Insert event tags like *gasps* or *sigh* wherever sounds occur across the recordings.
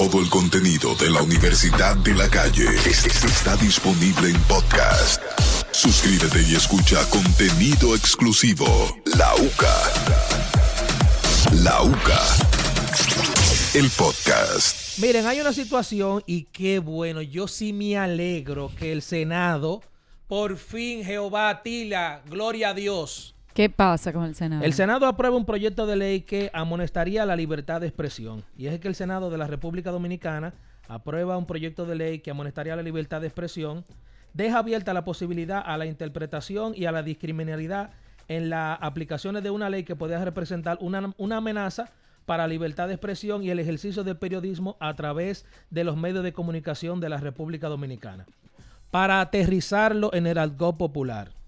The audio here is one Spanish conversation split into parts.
Todo el contenido de la Universidad de la Calle es- es- está disponible en podcast. Suscríbete y escucha contenido exclusivo. La UCA. La UCA. El podcast. Miren, hay una situación y qué bueno, yo sí me alegro que el Senado, por fin Jehová Tila, gloria a Dios. ¿Qué pasa con el Senado? El Senado aprueba un proyecto de ley que amonestaría la libertad de expresión. Y es que el Senado de la República Dominicana aprueba un proyecto de ley que amonestaría la libertad de expresión, deja abierta la posibilidad a la interpretación y a la discriminalidad en las aplicaciones de una ley que podría representar una, una amenaza para la libertad de expresión y el ejercicio del periodismo a través de los medios de comunicación de la República Dominicana. Para aterrizarlo en el argot popular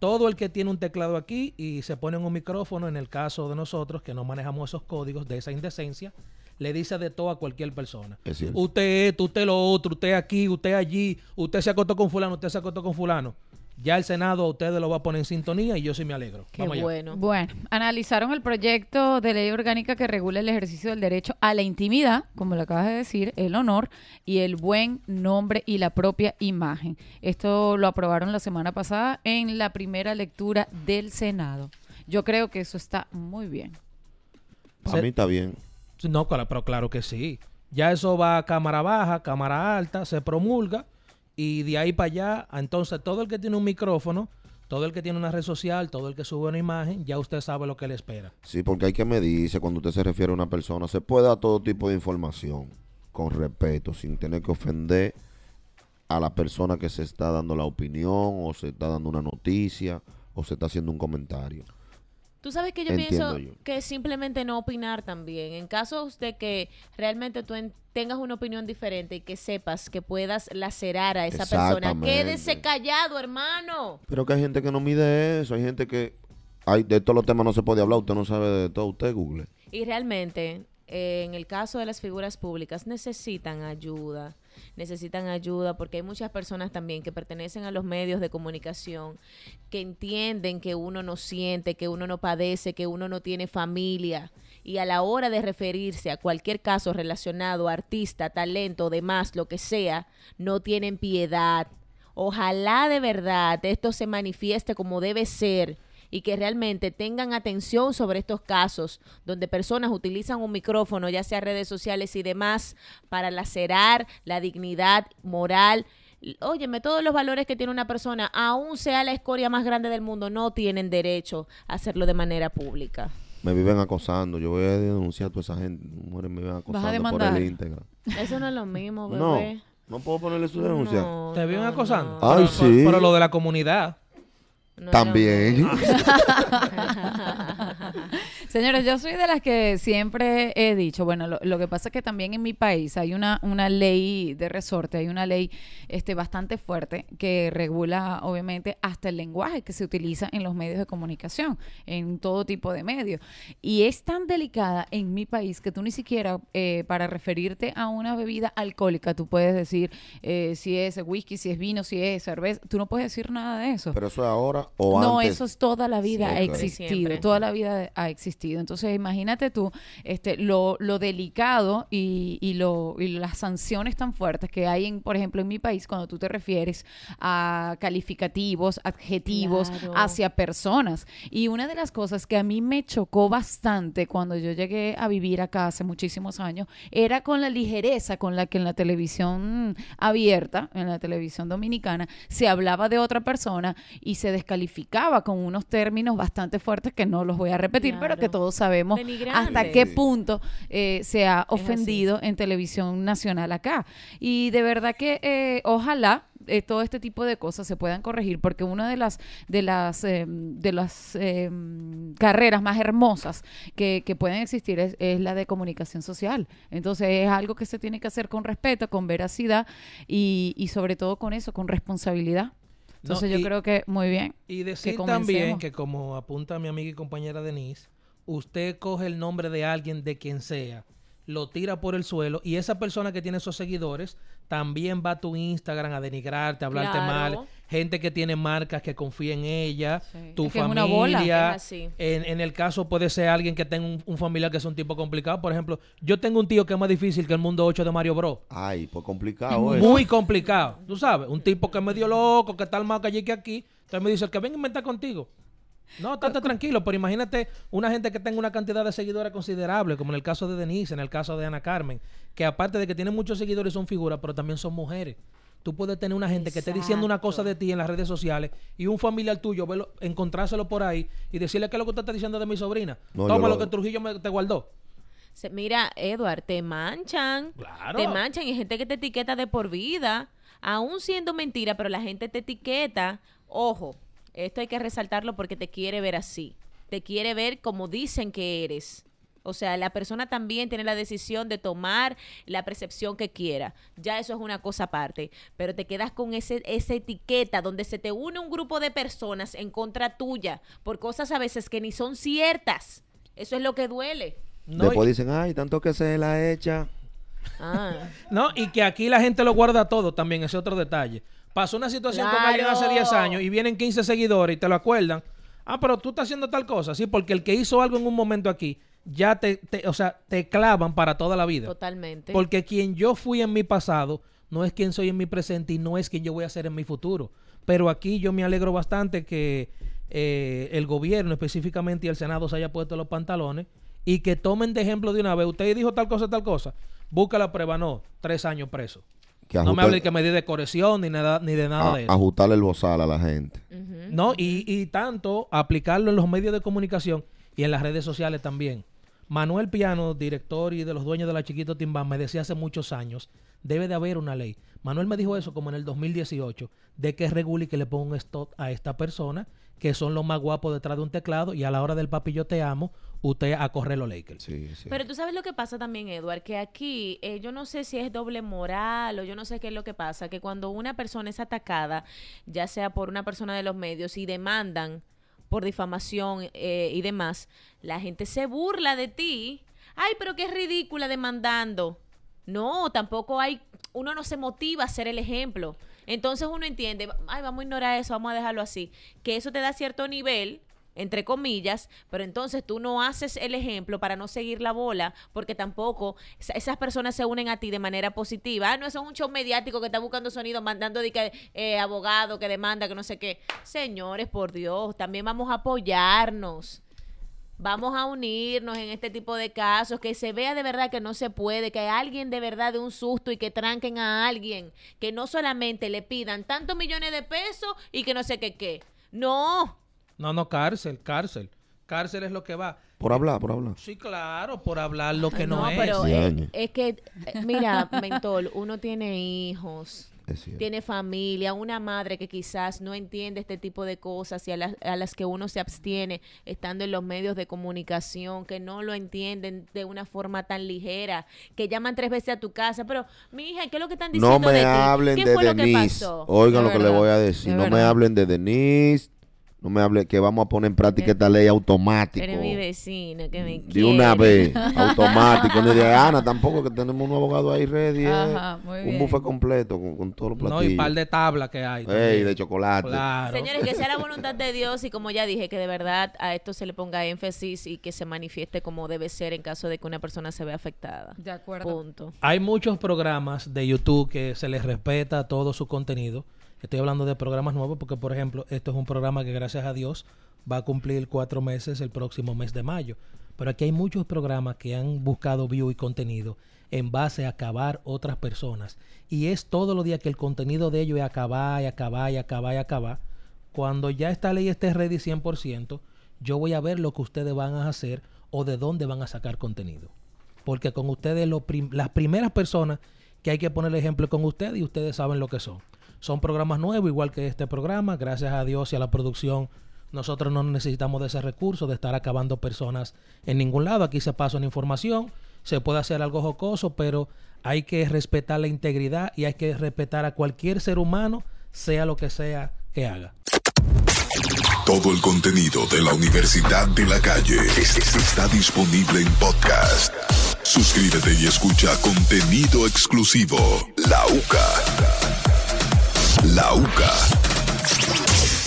todo el que tiene un teclado aquí y se pone en un micrófono, en el caso de nosotros que no manejamos esos códigos de esa indecencia, le dice de todo a cualquier persona. Es. Usted esto, usted lo otro, usted aquí, usted allí, usted se acostó con fulano, usted se acostó con fulano. Ya el Senado a ustedes lo va a poner en sintonía y yo sí me alegro. Qué Vamos allá. bueno. Bueno, analizaron el proyecto de ley orgánica que regula el ejercicio del derecho a la intimidad, como lo acabas de decir, el honor y el buen nombre y la propia imagen. Esto lo aprobaron la semana pasada en la primera lectura del Senado. Yo creo que eso está muy bien. Se- mí está bien. No, pero claro que sí. Ya eso va a cámara baja, cámara alta, se promulga y de ahí para allá, entonces todo el que tiene un micrófono, todo el que tiene una red social, todo el que sube una imagen, ya usted sabe lo que le espera. Sí, porque hay que medirse cuando usted se refiere a una persona. Se puede dar todo tipo de información con respeto, sin tener que ofender a la persona que se está dando la opinión o se está dando una noticia o se está haciendo un comentario. Tú sabes que yo Entiendo pienso yo. que simplemente no opinar también. En casos de que realmente tú en- tengas una opinión diferente y que sepas que puedas lacerar a esa persona, quédese callado, hermano. Pero que hay gente que no mide eso, hay gente que... Hay, de todos los temas no se puede hablar, usted no sabe de todo, usted google. Y realmente, eh, en el caso de las figuras públicas, necesitan ayuda. Necesitan ayuda porque hay muchas personas también que pertenecen a los medios de comunicación que entienden que uno no siente, que uno no padece, que uno no tiene familia. Y a la hora de referirse a cualquier caso relacionado artista, talento, demás, lo que sea, no tienen piedad. Ojalá de verdad esto se manifieste como debe ser y que realmente tengan atención sobre estos casos donde personas utilizan un micrófono, ya sea redes sociales y demás, para lacerar la dignidad moral. Óyeme, todos los valores que tiene una persona, aún sea la escoria más grande del mundo, no tienen derecho a hacerlo de manera pública. Me viven acosando, yo voy a denunciar a toda esa gente. Mujeres me viven acosando por demandar? el íntegra. Eso no es lo mismo, No, bebé. no puedo ponerle su denuncia. No, ¿Te viven no, acosando? no. Ay, Pero- sí. Pero lo de la comunidad. No También. *laughs* Señores, yo soy de las que siempre he dicho, bueno, lo, lo que pasa es que también en mi país hay una, una ley de resorte, hay una ley este, bastante fuerte que regula, obviamente, hasta el lenguaje que se utiliza en los medios de comunicación, en todo tipo de medios. Y es tan delicada en mi país que tú ni siquiera, eh, para referirte a una bebida alcohólica, tú puedes decir eh, si es whisky, si es vino, si es cerveza, tú no puedes decir nada de eso. Pero eso es ahora o No, antes. eso es toda la vida Sí, ha claro. existido, Siempre. toda la vida ha existido. Entonces, imagínate tú este, lo, lo delicado y, y lo, y las sanciones tan fuertes que hay, en, por ejemplo, en mi país, cuando tú te refieres a calificativos, adjetivos Claro. hacia personas. Y una de las cosas que a mí me chocó bastante cuando yo llegué a vivir acá hace muchísimos años, era con la ligereza con la que en la televisión abierta, en la televisión dominicana, se hablaba de otra persona y se descalificaba con unos términos bastante fuertes que no los voy a repetir, pero que. Todos sabemos Denigrante. hasta qué punto eh, se ha ofendido en televisión nacional acá. Y de verdad que eh, ojalá eh, todo este tipo de cosas se puedan corregir porque una de las de las eh, de las eh, carreras más hermosas que, que pueden existir es, es la de comunicación social entonces es algo que se tiene que hacer con respeto con veracidad y, y sobre todo con eso con responsabilidad entonces No, yo y- creo que muy bien Y decir comencemos. también que como apunta mi amiga y compañera Denise, usted coge el nombre de alguien de quien sea, lo tira por el suelo y esa persona que tiene esos seguidores también va a tu Instagram a denigrarte, a hablarte Claro. mal. Gente que tiene marcas que confía en ella, Sí. tu Es que es una bola. familia. Es así. En, en el caso puede ser alguien que tenga un, un familiar que es un tipo complicado. Por ejemplo, yo tengo un tío que es más difícil que el mundo 8 de Mario Bros. Ay, pues complicado eso. Muy complicado, tú sabes. Un tipo que es medio loco, que está más calle que aquí. Entonces me dice, el que venga a inventar contigo. No, estate tranquilo, pero imagínate una gente que tenga una cantidad de seguidores considerable, como en el caso de Denise, en el caso de Ana Carmen, que aparte de que tienen muchos seguidores son figuras, pero también son mujeres. Tú puedes tener una gente que esté diciendo una cosa de ti en las redes sociales y un familiar tuyo verlo, encontrárselo por ahí y decirle qué es lo que usted está diciendo de mi sobrina. No, Toma lo lo- que Trujillo me- te guardó. Se- mira, Edward, te manchan. Claro. Te manchan y hay gente que te etiqueta de por vida, aún siendo mentira, pero la gente te etiqueta. Ojo, esto hay que resaltarlo porque te quiere ver así. Te quiere ver como dicen que eres. O sea, la persona también tiene la decisión de tomar la percepción que quiera. Ya eso es una cosa aparte. Pero te quedas con ese, esa etiqueta donde se te une un grupo de personas en contra tuya por cosas a veces que ni son ciertas. Eso es lo que duele. No, Después y- dicen, ay, tanto que se la echa. Ah. *laughs* No, y que aquí la gente lo guarda todo también, ese otro detalle. Pasó una situación con alguien hace Claro. 10 años y vienen 15 seguidores y te lo acuerdan. Ah, pero tú estás haciendo tal cosa, sí, porque el que hizo algo en un momento aquí, ya te, te- o sea, te clavan para toda la vida. Totalmente. Porque quien yo fui en mi pasado no es quien soy en mi presente y no es quien yo voy a ser en mi futuro. Pero aquí yo me alegro bastante que eh, el gobierno específicamente y el Senado se haya puesto los pantalones y que tomen de ejemplo de una vez. Usted dijo tal cosa, tal cosa. Busca la prueba, no. Tres años preso. Que No me hable que me di de corrección ni, nada, ni de nada a- de eso. ajustarle el bozal a la gente. No, y, y tanto aplicarlo en los medios de comunicación y en las redes sociales también. Manuel Piano, director y de los dueños de la Chiquito Timbán, me decía hace muchos años, debe de haber una ley. Manuel me dijo eso como en el 2018, de que regule y que le ponga un stop a esta persona, que son los más guapos detrás de un teclado, y a la hora del papi yo te amo, usted a correr los Lakers. Sí, sí. Pero tú sabes lo que pasa también, Edward, que aquí eh, yo no sé si es doble moral o yo no sé qué es lo que pasa, que cuando una persona es atacada, ya sea por una persona de los medios y demandan por difamación eh, y demás, la gente se burla de ti. Ay, pero qué ridícula demandando. No, tampoco hay, uno no se motiva a ser el ejemplo. Entonces uno entiende, ay, vamos a ignorar eso, vamos a dejarlo así, que eso te da cierto nivel, entre comillas, pero entonces tú no haces el ejemplo para no seguir la bola, porque tampoco esa- esas personas se unen a ti de manera positiva. Ah, no, eso es un show mediático que está buscando sonido, mandando de eh, abogado que demanda, que no sé qué. Señores, por Dios, también vamos a apoyarnos. Vamos a unirnos en este tipo de casos, que se vea de verdad que no se puede, que alguien de verdad de un susto y que tranquen a alguien, que no solamente le pidan tantos millones de pesos y que no sé qué qué. No, No, no, cárcel, cárcel. Cárcel es lo que va. Por hablar, por hablar. Sí, claro, por hablar lo que no, es. pero eh, es que, eh, mira, Mentol, uno tiene hijos, tiene familia, una madre que quizás no entiende este tipo de cosas y a las, a las que uno se abstiene estando en los medios de comunicación, que no lo entienden de una forma tan ligera, que llaman tres veces a tu casa, pero mi hija, ¿qué es lo que están diciendo No me de ti? hablen ¿Qué de fue lo que Denise. pasó? Oigan De lo que le voy a decir. de No me hablen de Denise. No me hablen que vamos a poner en práctica esta ley automático. Eres mi vecino, que me De una quiere. vez, *laughs* automático. Ni de Ana tampoco, que tenemos un abogado ahí ready. eh. Ajá, muy un bien. buffet completo con, con todos los No, platillos. y par de tablas que hay. Ey, de chocolate. Claro. Señores, que sea la *laughs* voluntad de Dios y como ya dije, que de verdad a esto se le ponga énfasis y que se manifieste como debe ser en caso de que una persona se vea afectada. De acuerdo. Punto. Hay muchos programas de YouTube que se les respeta todo su contenido. Estoy hablando de programas nuevos porque, por ejemplo, esto es un programa que gracias a Dios va a cumplir cuatro meses el próximo mes de mayo. Pero aquí hay muchos programas que han buscado view y contenido en base a acabar otras personas. Y es todos los días que el contenido de ellos es acabar y acabar y acabar y acabar. Cuando ya esta ley esté ready 100%, yo voy a ver lo que ustedes van a hacer o de dónde van a sacar contenido. Porque con ustedes, las primeras personas que hay que poner el ejemplo con ustedes y ustedes saben lo que son. Son programas nuevos, igual que este programa. Gracias a Dios y a la producción, nosotros no necesitamos de ese recurso de estar acabando personas en ningún lado. Aquí se pasa una información, se puede hacer algo jocoso, pero hay que respetar la integridad y hay que respetar a cualquier ser humano, sea lo que sea que haga. Todo el contenido de la Universidad de la Calle es- es- está disponible en podcast. Suscríbete y escucha contenido exclusivo. La UCA. La UCA.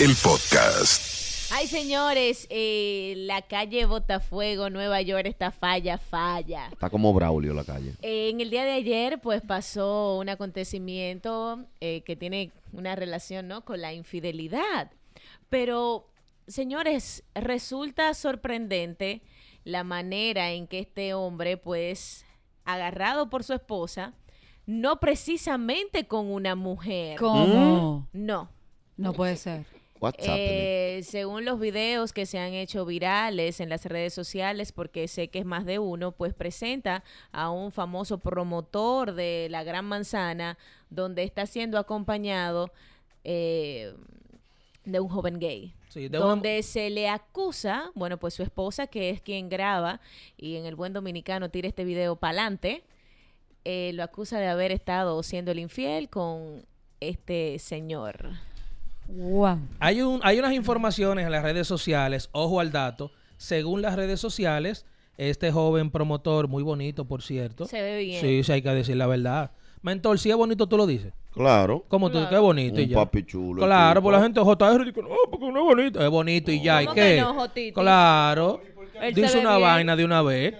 El podcast. Ay, señores, eh, la calle Botafuego, Nueva York, está falla, falla. Está como Braulio la calle. Eh, en el día de ayer, pues pasó un acontecimiento eh, que tiene una relación, ¿no? Con la infidelidad. Pero, señores, resulta sorprendente la manera en que este hombre, pues, agarrado por su esposa, no precisamente con una mujer. ¿Cómo? No. No puede ser. Eh, según los videos que se han hecho virales en las redes sociales, porque sé que es más de uno, pues presenta a un famoso promotor de la Gran Manzana, donde está siendo acompañado eh, de un joven gay. Sí, de una- donde se le acusa, bueno, pues su esposa, que es quien graba y en el buen dominicano tira este video para adelante, lo acusa de haber estado siendo el infiel con este señor. Wow. Hay, un, hay unas informaciones en las redes sociales, ojo al dato, según las redes sociales, este joven promotor, muy bonito por cierto. Se ve bien. Sí, sí, hay que decir la verdad. Mentor, si es bonito, tú lo dices. Claro. ¿Cómo tú? Claro. Qué bonito y Un ya. papi chulo, Claro, por la gente JR dice, no, porque no es bonito. Es bonito y ya. ¿Y ¿Cómo qué? que no, Jotito? Claro. Él Dice una bien. vaina de una vez.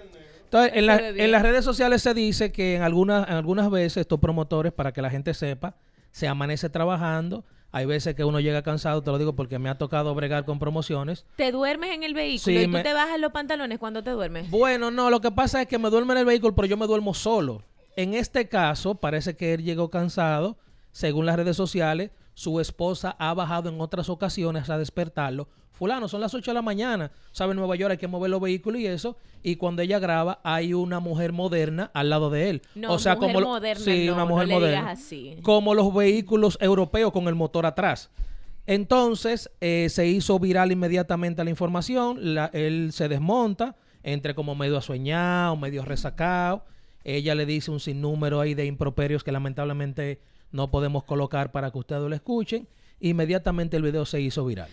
Entonces, en, la- en las redes sociales se dice que en algunas, en algunas veces estos promotores, para que la gente sepa, se amanece trabajando. Hay veces que uno llega cansado, te lo digo porque me ha tocado bregar con promociones. ¿Te duermes en el vehículo Sí, y tú te bajas los pantalones cuando te duermes? Bueno, no, lo que pasa es que me duermo en el vehículo, pero yo me duermo solo. En este caso, parece que él llegó cansado. Según las redes sociales, su esposa ha bajado en otras ocasiones a despertarlo. Fulano, son las 8 de la mañana. Sabe, en Nueva York hay que mover los vehículos y eso. Y cuando ella graba, hay una mujer moderna al lado de él. No, o sea, mujer como moderna sí, no, una no mujer le moderna. digas así. Como los vehículos europeos con el motor atrás. Entonces, eh, se hizo viral inmediatamente la información. La- él se desmonta, entre como medio asueñado, medio resacado. Ella le dice un sinnúmero ahí de improperios que lamentablemente no podemos colocar para que ustedes lo escuchen. Inmediatamente el video se hizo viral.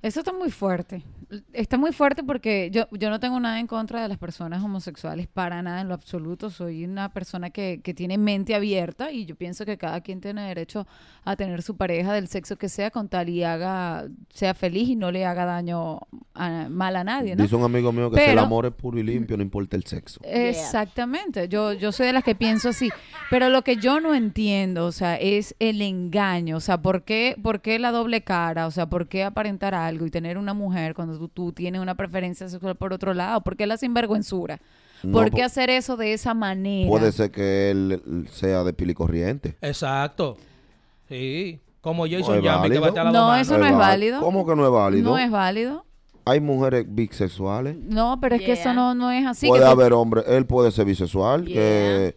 Eso está muy fuerte. Está muy fuerte porque yo, yo no tengo nada en contra de las personas homosexuales, para nada en lo absoluto. Soy una persona que, que tiene mente abierta y yo pienso que cada quien tiene derecho a tener su pareja del sexo que sea con tal y haga, sea feliz y no le haga daño a- mal a nadie, ¿no? Dice un amigo mío que si el amor es puro y limpio, no importa el sexo. Exactamente, yo, yo soy de las que pienso así, pero lo que yo no entiendo, o sea, es el engaño, o sea, ¿por qué, por qué la doble cara? O sea, ¿por qué aparentar algo y tener una mujer cuando tú, tú tienes una preferencia sexual por otro lado? ¿Por qué la sinvergüenzura? No, ¿Por qué hacer eso de esa manera? Puede ser que él sea de pili corriente. Exacto. Sí. Como No Jason es Yami, que bate a la No, eso no es válido. ¿Cómo que no es válido? No es válido. Hay mujeres bisexuales. No, pero es que eso no, no es así. puede que haber hombres. Él puede ser bisexual. Que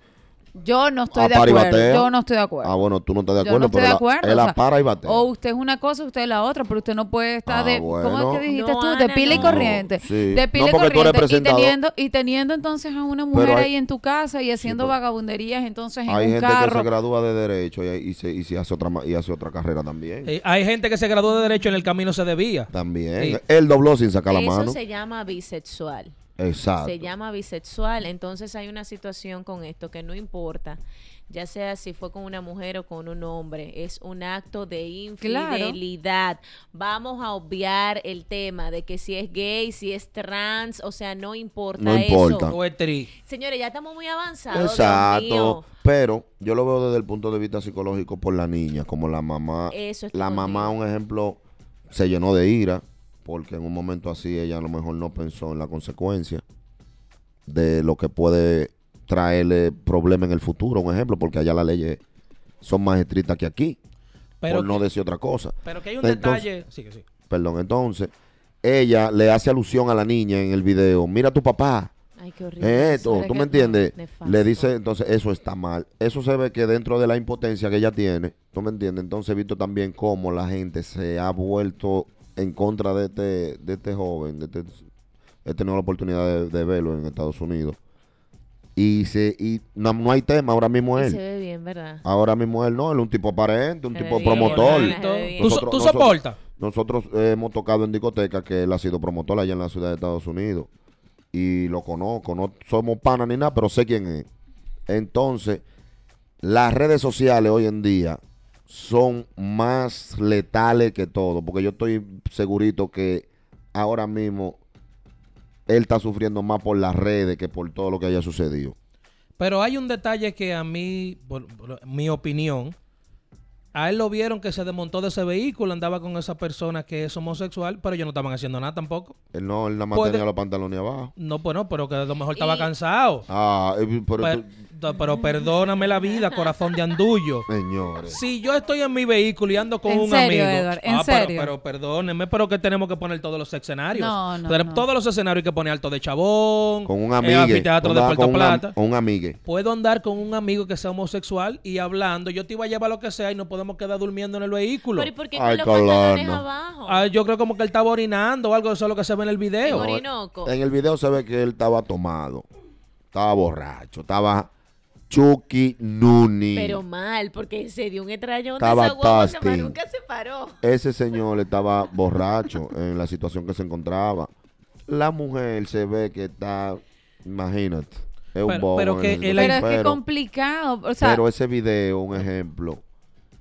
Yo no estoy de apara y acuerdo. batea. Yo no estoy de acuerdo. Ah, bueno, tú no estás de Yo acuerdo, no estoy pero de la- acuerdo. él o sea, apara y batea. O usted es una cosa, usted es la otra, pero usted no puede estar Ah, de. ¿Cómo es bueno. que dijiste No, tú? Ana, de pila y no. corriente. Sí. De pila No, y porque tú eres corriente. Y teniendo, y teniendo entonces a una mujer hay- ahí en tu casa y haciendo vagabunderías entonces en Hay un gente que se gradúa de Derecho y, y se, y se hace, otra, ma- y hace otra carrera también. Eh, hay gente que se graduó de Derecho en el camino se debía. También. Sí. Él dobló sin sacar la Eso mano. se llama bisexual. Exacto. Se llama bisexual. Entonces hay una situación con esto que no importa, ya sea si fue con una mujer o con un hombre, es un acto de Claro. infidelidad. Vamos a obviar el tema de que si es gay, si es trans, o sea, no importa No eso. importa. O es tri. Señores, ya estamos muy avanzados. Dios Exacto. mío. Pero yo lo veo desde el punto de vista psicológico por la niña, como la mamá. Eso estoy la mamá, un ejemplo, se llenó de ira porque en un momento así ella a lo mejor no pensó en la consecuencia de lo que puede traerle problema en el futuro, un ejemplo, porque allá las leyes son más estrictas que aquí, Pero, por no decir otra cosa. pero que hay un Entonces- detalle. Sí, sí. Perdón, entonces, ella le hace alusión a la niña en el video, mira a tu papá, Ay, qué horrible. Eh, eso. esto, ¿tú me entiendes? Le dice, entonces, eso está mal. Eso se ve que dentro de la impotencia que ella tiene, ¿tú me entiendes? Entonces he visto también cómo la gente se ha vuelto en contra de este, de este joven. De este, he tenido la oportunidad de, de verlo en Estados Unidos. Y, se, y no, no hay tema ahora mismo él. se ve bien, ¿verdad? Ahora mismo él no, él es un tipo aparente, un Se tipo bien, promotor. ¿Tú, Nosotros- tú nosotros- soportas? nosotros eh, hemos tocado en discoteca que él ha sido promotor allá en la ciudad de Estados Unidos. Y lo conozco, no somos panas ni nada, pero sé quién es. Entonces, las redes sociales hoy en día son más letales que todo, porque yo estoy segurito que ahora mismo él está sufriendo más por las redes que por todo lo que haya sucedido. Pero hay un detalle que a mí, por, por mi opinión, a él lo vieron que se desmontó de ese vehículo, andaba con esa persona que es homosexual, pero ellos no estaban haciendo nada tampoco. Él no, él nada más Puede- tenía los pantalones abajo. No, pues no, pero que a lo mejor estaba Y- cansado. Ah, eh, pero pero, tú- pero perdóname la vida, corazón de andullo. señores. Si yo estoy en mi vehículo y ando con ¿En un serio, amigo. Edward? ¿En ah, pero- serio? Pero, perdónenme, pero que tenemos que poner todos los escenarios. No, no, Pero no. Todos los escenarios hay que poner alto de chabón. Con un eh, amigo. anfiteatro de Puerto Plata. Con un amigue. Puedo andar con un amigo que sea homosexual y hablando. Yo te iba a llevar lo que sea y no podemos quedar durmiendo en el vehículo. Pero ¿y por qué Ay, con los pantalones abajo? Ah, yo creo como que él estaba orinando o algo, eso es lo que se ve en el video. En. En el video se ve que él estaba tomado. Estaba borracho. Estaba Chucky Nuni. Pero mal, porque se dio un estrellón de Estaba esa guagua nunca se paró. Ese señor estaba borracho en la situación que se encontraba. La mujer se ve que está, imagínate, es un bobo pero que él- Pero es que complicado. O sea, pero ese video, un ejemplo,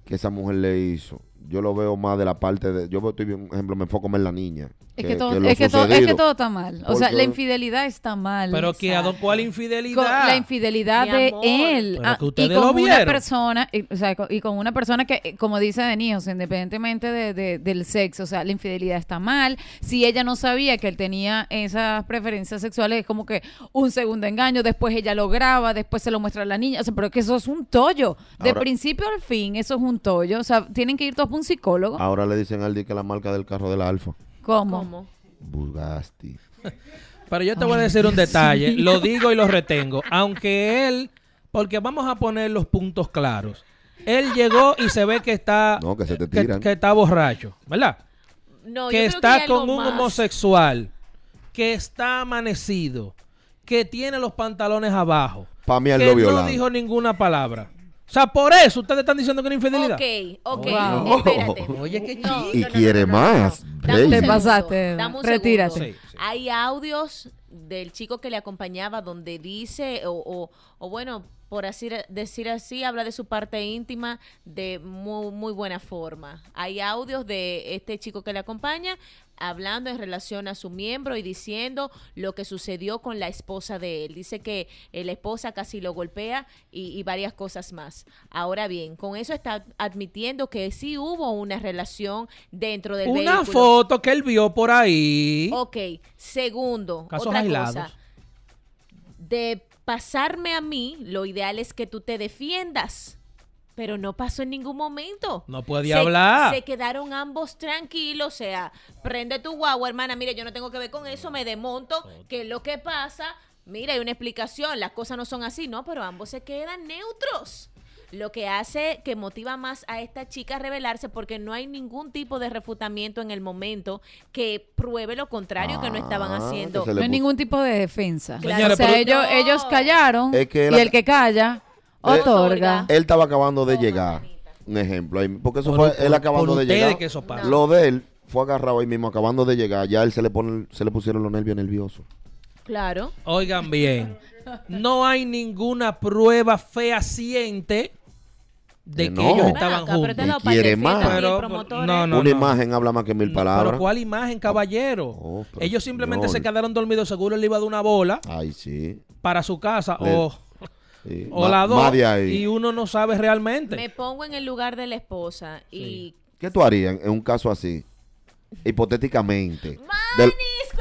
que esa mujer le hizo, yo lo veo más de la parte de. Yo estoy un ejemplo, me enfoco más en la niña. Es que, todo, es, que todo, es que todo está mal. O sea, la infidelidad está mal. Pero que a ¿cuál con infidelidad? la infidelidad de él. Pero ah, y con lo una persona y, o sea, y con una persona que eh, como dice Denis, o sea, independientemente de- de- del sexo o sea la infidelidad está mal. Si ella no sabía que él tenía esas preferencias sexuales es como que un segundo engaño después ella lo graba después se lo muestra a la niña. O sea pero es que eso es un tollo. De Ahora- principio al fin eso es un tollo. O sea tienen que ir todos a un psicólogo. Ahora le dicen al Di que la marca del carro del Alfa. ¿Cómo? ¿Cómo? Pero yo te voy a decir un detalle, lo digo y lo retengo. Aunque él, porque vamos a poner los puntos claros. Él llegó y se ve que está, No, que se te que, tiran. que está borracho, ¿verdad? No, yo que creo está hay algo con un más. homosexual, que está amanecido, que tiene los pantalones abajo, Pa' mí él que lo no violaron. dijo ninguna palabra. O sea, por eso ustedes están diciendo que era infidelidad. Ok, ok, Wow. espérate. *laughs* Oye, qué No, Y no, no, quiere no, no, no, más, no. baby. Dame un Te pasaste, dame un retírate. segundo. Sí, sí. Hay audios del chico que le acompañaba donde dice, o, o, o bueno, por así decir así, habla de su parte íntima de muy, muy buena forma. Hay audios de este chico que le acompaña hablando en relación a su miembro y diciendo lo que sucedió con la esposa de él. Dice que eh, la esposa casi lo golpea y, y varias cosas más. Ahora bien, con eso está admitiendo que sí hubo una relación dentro del Una vehículo. foto que él vio por ahí. Ok, segundo, Casos otra aislados. cosa. De pasarme a mí, lo ideal es que tú te defiendas. Pero no pasó en ningún momento. No podía Se- hablar. Se quedaron ambos tranquilos. O sea, prende tu guagua, hermana. Mire, yo no tengo que ver con eso. Me desmonto. ¿Qué es lo que pasa? Mira, hay una explicación. Las cosas no son así, ¿no? Pero ambos se quedan neutros. Lo que hace que motiva más a esta chica a rebelarse porque no hay ningún tipo de refutamiento en el momento que pruebe lo contrario que no estaban Ah, haciendo. no hay ningún tipo de defensa Claro, o sea pero- ellos, No. ellos callaron Es que y el que calla otorga Él estaba acabando de llegar. Un ejemplo. ahí- Porque eso Por- fue él acabando de llegar. que eso pasa. Lo de él fue agarrado ahí mismo, acabando de llegar. Ya él se le, pone, se le pusieron los nervios nerviosos. Claro. Oigan bien, no hay ninguna prueba fehaciente de Que que no. ellos estaban acá, pero juntos. Y quiere más. Pero- no, no. Una imagen habla más que mil palabras. Pero ¿cuál imagen, caballero? Oh, pero ellos simplemente señor. se quedaron dormidos, seguro él iba de una bola Ay, sí. para su casa sí. o la dos y uno no sabe realmente. Me pongo en el lugar de la esposa y ¿Qué tú harías en un caso así? Hipotéticamente. Del-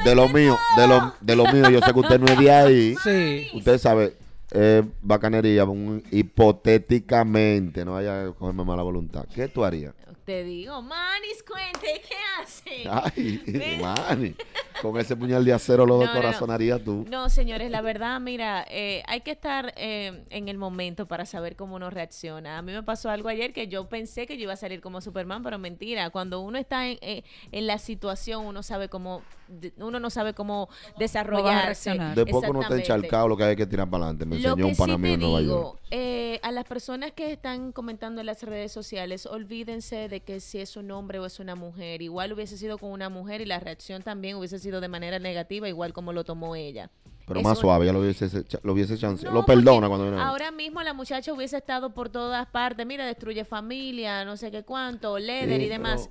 de lo mío, de lo, de lo mío, yo sé que usted no es de ahí. *laughs* Sí. Usted sabe, eh, bacanería, un- hipotéticamente, no vaya a cogerme mala voluntad. ¿Qué tú harías? Te digo, Manis, cuente, ¿qué hace? Ay, *laughs* Ven. *laughs* mani, con ese puñal de acero lo No, no, no. tú. No, señores, la verdad, mira, eh, hay que estar eh, en el momento para saber cómo uno reacciona. A mí me pasó algo ayer que yo pensé que yo iba a salir como Superman, pero mentira. Cuando uno está en, eh, en la situación, uno sabe cómo, de- uno no sabe cómo desarrollarse. Después que uno está encharcado, lo que hay que tirar para adelante. Me Lo enseñó que un pana sí mío en Nueva digo, York. eh, a las personas que están comentando en las redes sociales, olvídense de que si es un hombre o es una mujer. Igual hubiese sido con una mujer y la reacción también hubiese sido de manera negativa, igual como lo tomó ella. Pero Es más un- suave, ya lo hubiese, lo hubiese chance. No, lo perdona cuando viene. Ahora mismo la muchacha hubiese estado por todas partes. Mira, destruye familia, no sé qué cuánto, Leder Sí, y demás.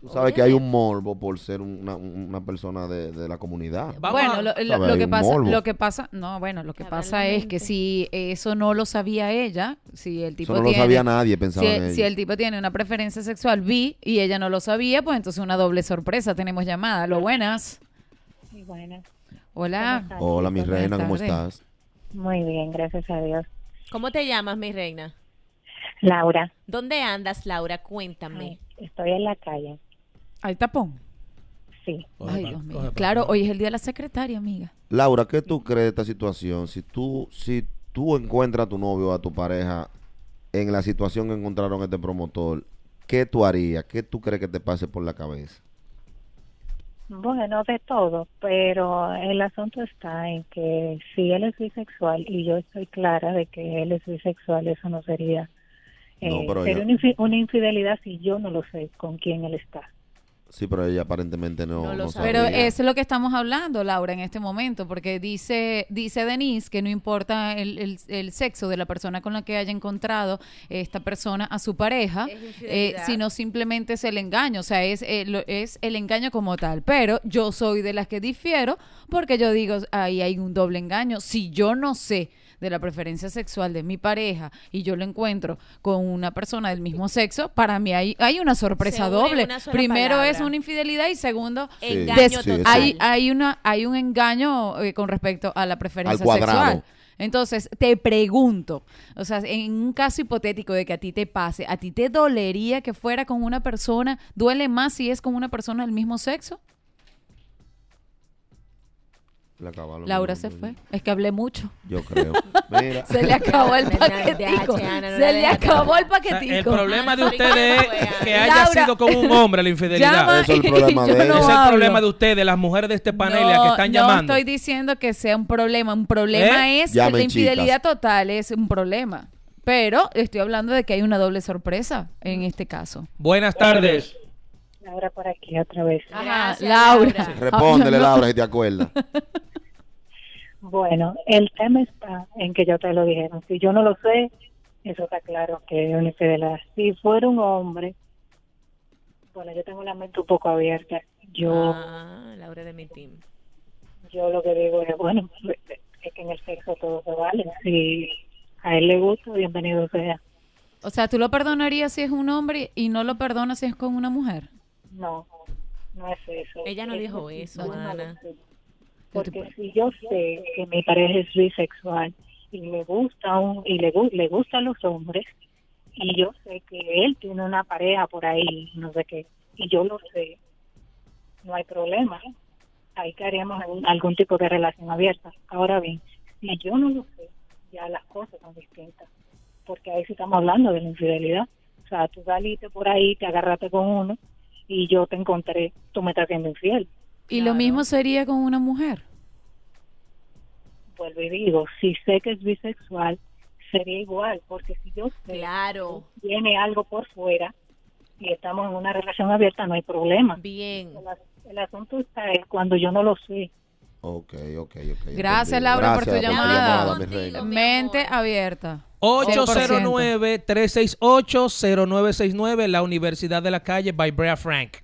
Tú sabes que hay un morbo por ser una, una persona de, de la comunidad. Vamos bueno, a- lo, lo- lo que pasa, morbo. lo que pasa, no, bueno, lo que pasa es que si eso no lo sabía ella, si el tipo Eso no lo tiene, sabía nadie, pensaba si, en ella. si el tipo tiene una preferencia sexual bi y ella no lo sabía, pues entonces una doble sorpresa. Tenemos llamada. Lo buenas. Muy buenas. Hola. ¿Cómo están, Hola, mi? Buenas reina, ¿cómo estás? Muy bien, gracias a Dios. ¿Cómo te llamas, mi reina? Laura, ¿Dónde andas, Laura? Cuéntame. ay, estoy en la calle. Hay tapón. Sí. Ay, Dios mío. Claro, hoy es el día de la secretaria, amiga. Laura, ¿qué tú crees de esta situación? Si tú, si tú encuentras a tu novio o a tu pareja en la situación que encontraron este promotor, ¿qué tú harías? ¿Qué tú crees que te pase por la cabeza? Bueno, de todo, pero el asunto está en que si él es bisexual y yo estoy clara de que él es bisexual, eso no sería, No, eh, pero sería una infidelidad si yo no lo sé con quién él está. Sí, pero ella aparentemente no, No lo no sabe. Pero eso es lo que estamos hablando, Laura, en este momento, porque dice, dice Denise que no importa el, el- el sexo de la persona con la que haya encontrado esta persona a su pareja, eh, sino simplemente es el engaño, o sea, es, eh, lo- es el engaño como tal. Pero yo soy de las que difiero porque yo digo, ahí hay un doble engaño. Si yo no sé de la preferencia sexual de mi pareja y yo lo encuentro con una persona del mismo sexo, para mí hay, hay una sorpresa doble. una Primero es una infidelidad y segundo Sí. Engaño total. hay, hay, una, hay un engaño eh, con respecto a la preferencia Al cuadrado. sexual. Entonces, te pregunto, o sea, en un caso hipotético de que a ti te pase, ¿a ti te dolería que fuera con una persona? ¿Duele más si es con una persona del mismo sexo? Le Laura se fue. Es que hablé mucho. Yo creo. *laughs* Mira. Se le acabó el *laughs* paquetico. No Se le acabó el O sea, el paquetico. problema de ustedes es que haya Laura, sido con un hombre la infidelidad. Llama Eso es el problema de no es el problema de ustedes, las mujeres de este panel que están no llamando. estoy diciendo que sea un problema. Un problema ¿Eh? es Llamen, la infidelidad chicas. total, es un problema. Pero estoy hablando de que hay una doble sorpresa en este caso. Buenas tardes. Laura por aquí otra vez. Ajá, Gracias, Laura. Laura. Respóndele, *laughs* no. Laura, si te acuerdas. *laughs* Bueno, el tema está en que yo te lo dijeron. Si yo no lo sé, eso está claro que es una infidelidad. Si fuera un hombre, bueno, yo tengo la mente un poco abierta. Yo, Ah, Laura de mi team. yo lo que digo es, bueno, es que en el sexo todo se vale. Si a él le gusta, bienvenido sea. O sea, ¿tú lo perdonarías si es un hombre y no lo perdonas si es con una mujer? No, no es eso. Ella no Es dijo eso, Ana. Porque si yo sé que mi pareja es bisexual y le gusta un, y le, le gustan los hombres y yo sé que él tiene una pareja por ahí, no sé qué, y yo lo sé, no hay problema. Ahí caeríamos en algún tipo de relación abierta. Ahora bien, si yo no lo sé, ya las cosas son distintas. Porque ahí sí estamos hablando de la infidelidad. O sea, tú saliste por ahí, te agarraste con uno y yo te encontré, tú me estás siendo infiel. Y lo mismo sería con una mujer. vuelvo y digo, si sé que es bisexual, sería igual, porque si yo sé Claro. que tiene algo por fuera y estamos en una relación abierta, no hay problema. Bien. El, as- el asunto está es cuando yo no lo sé. Ok, ok, ok. Gracias. Laura, por tu llamada. mi reina. Contigo. mi Mente abierta. 809-368-0969, la Universidad de la Calle, by Brea Frank.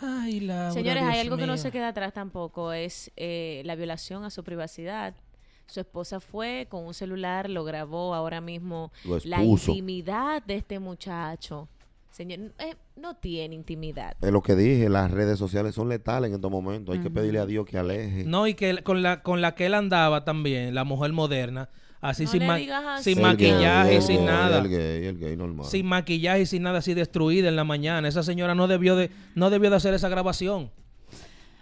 Ay, Laura, Señores, hay algo que no se queda atrás tampoco, es eh, la violación a su privacidad. Su esposa fue con un celular, lo grabó ahora mismo. Lo La intimidad de este muchacho. Señor, eh, no tiene intimidad. Es lo que dije, las redes sociales son letales en estos momentos. Hay que pedirle a Dios que aleje. No, y que con la, con la que él andaba también, la mujer moderna, así No sin, ma- así. sin gay, maquillaje, el sin gay, nada. El gay, el gay normal. Sin maquillaje y sin nada así destruida en la mañana. Esa señora no debió de, no debió de hacer esa grabación.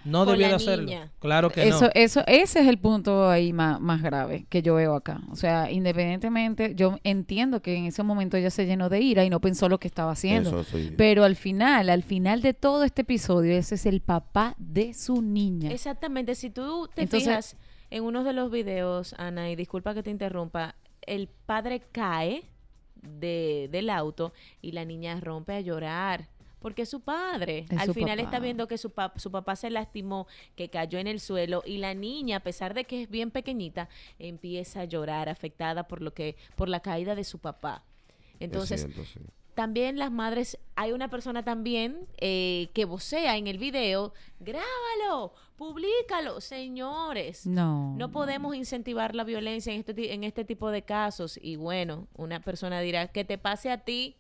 No Con debió de hacerlo. niña. Claro que Eso, no. eso, ese es el punto ahí más, más grave que yo veo acá. O sea, independientemente, yo entiendo que en ese momento ella se llenó de ira y no pensó lo que estaba haciendo. Eso sí. Pero al final, al final de todo este episodio, ese es el papá de su niña. Exactamente, si tú te Entonces- fijas en uno de los videos, Ana, y disculpa que te interrumpa, el padre cae de, del auto y la niña rompe a llorar. Porque es su padre. Es Al su final está viendo que su, pap- su papá se lastimó, que cayó en el suelo y la niña, a pesar de que es bien pequeñita, empieza a llorar afectada por lo que por la caída de su papá. Entonces, sí. también las madres, hay una persona también eh, que vocea en el video, grábalo, públicalo, señores. No. No podemos incentivar la violencia en este, en este tipo de casos. Y bueno, una persona dirá, que te pase a ti,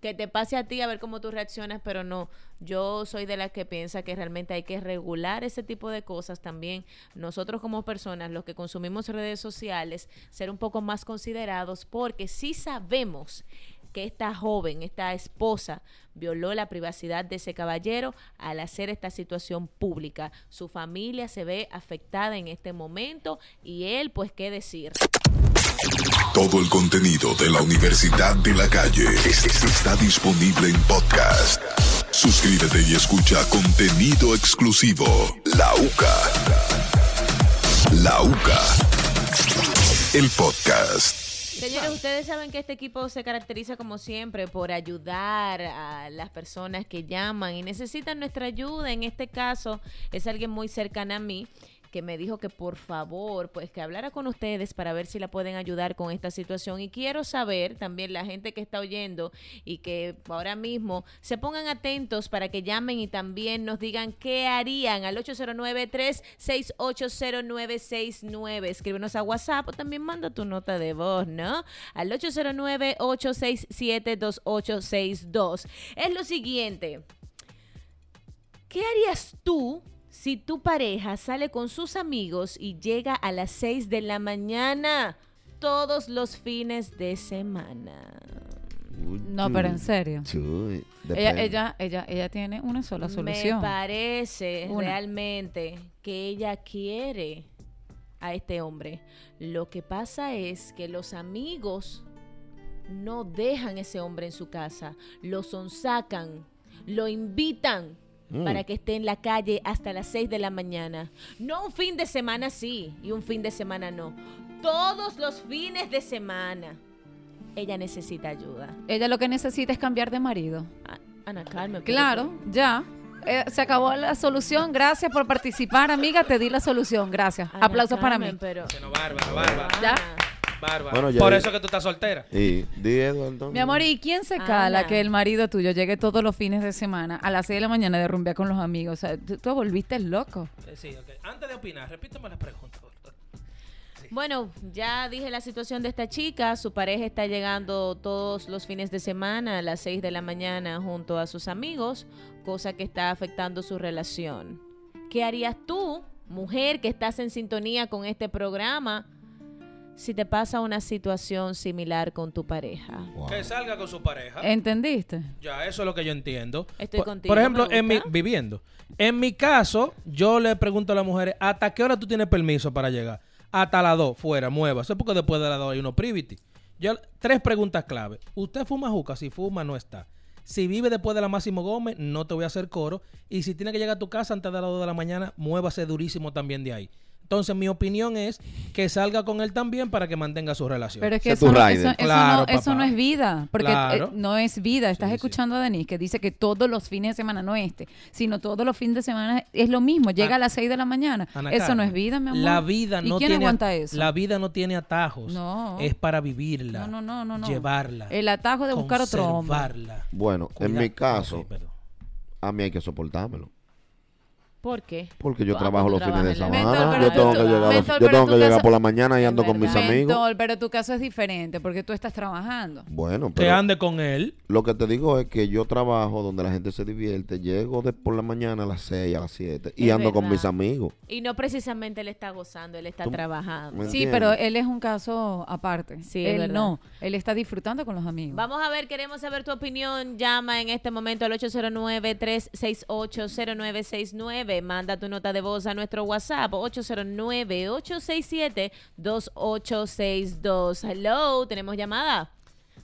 que te pase a ti a ver cómo tú reaccionas, pero no, yo soy de las que piensa que realmente hay que regular ese tipo de cosas también. Nosotros como personas, los que consumimos redes sociales, ser un poco más considerados porque sí sabemos que esta joven, esta esposa, violó la privacidad de ese caballero al hacer esta situación pública. Su familia se ve afectada en este momento y él, pues, ¿qué decir? Todo el contenido de la Universidad de la Calle es- es- está disponible en podcast. Suscríbete y escucha contenido exclusivo. La UCA. La UCA. El podcast. Señores, ustedes saben que este equipo se caracteriza como siempre por ayudar a las personas que llaman y necesitan nuestra ayuda. En este caso es alguien muy cercana a mí que me dijo que por favor, pues que hablara con ustedes para ver si la pueden ayudar con esta situación. Y quiero saber también la gente que está oyendo y que ahora mismo se pongan atentos para que llamen y también nos digan qué harían al 809-3680969. Escríbenos a WhatsApp o también manda tu nota de voz, ¿no? Al 809-867-2862. Es lo siguiente. ¿Qué harías tú si tu pareja sale con sus amigos y llega a las 6 de la mañana todos los fines de semana? No, pero en serio. chuy, Ella, ella, ella, ella tiene una sola solución. Me parece Una. realmente que ella quiere a este hombre. Lo que pasa es que los amigos no dejan ese hombre en su casa, lo sonsacan, lo invitan Mm. para que esté en la calle hasta las 6 de la mañana. No un fin de semana sí y un fin de semana no. Todos los fines de semana. Ella necesita ayuda. Ella lo que necesita es cambiar de marido. Ah, Ana Carmen. pero Claro, ya. Eh, se acabó la solución. Gracias por participar, amiga. Te di la solución. Gracias. Ana Aplausos para mí. Pero, bárbara. Ya. Bárbara. Bueno, ya Por vi- eso que tú estás soltera. Y di Eduardo. Mi amor, ¿y quién se cala Ana. que el marido tuyo llegue todos los fines de semana a las 6 de la mañana de rumbear con los amigos? O sea, tú, tú volviste loco. Eh, Sí, ok. Antes de opinar, repíteme la pregunta. por favor. Bueno, ya dije la situación de esta chica. Su pareja está llegando todos los fines de semana a las 6 de la mañana junto a sus amigos, cosa que está afectando su relación. ¿Qué harías tú, mujer que estás en sintonía con este programa, si te pasa una situación similar con tu pareja? Wow. Que salga con su pareja. ¿Entendiste? Ya, eso es lo que yo entiendo. Estoy por, contigo, por ejemplo, en mi, viviendo. En mi caso, yo le pregunto a las mujeres, ¿hasta qué hora tú tienes permiso para llegar? Hasta las 2, fuera, mueva. Eso es porque después de las 2 hay uno privity. Yo, tres preguntas clave. ¿Usted fuma juca? Si fuma, no está. Si vive después de la Máximo Gómez, no te voy a hacer coro. Y si tiene que llegar a tu casa antes de las 2 de la mañana, muévase durísimo también de ahí. Entonces, mi opinión es que salga con él también para que mantenga su relación. Pero es que eso, tu no, eso- eso Claro, no, eso no es vida, porque Claro. eh, no es vida. Estás Sí, sí. escuchando a Denise que dice que todos los fines de semana, no este, sino todos los fines de semana es lo mismo. Llega Ah, a las 6 de la mañana. Ana eso no es vida, mi amor. La vida ¿Y no quién tiene aguanta eso? La vida no tiene atajos. No. Es para vivirla. No, no, no, no. Llevarla. El atajo de buscar otro hombre. Bueno, en mi caso, sí, a mí hay que soportármelo. ¿Por qué? Porque yo Ah, trabajo los fines de semana. Mentor, yo tengo tú- que llegar, Mentor, yo tengo que llegar caso- por la mañana y ando con mis amigos. Mentor, pero tu caso es diferente porque tú estás trabajando. Bueno, Que pero ande con él. lo que te digo es que yo trabajo donde la gente se divierte. Llego de por la mañana a las 6, a las 7 y Es ando con mis amigos. Y no precisamente él está gozando, él está Tú- trabajando. Sí, pero él es un caso aparte. Sí, él no. Él está disfrutando con los amigos. Vamos a ver, queremos saber tu opinión. Llama en este momento al 809-368-0969. Manda tu nota de voz a nuestro WhatsApp 809-867-2862. Hello, ¿tenemos llamada?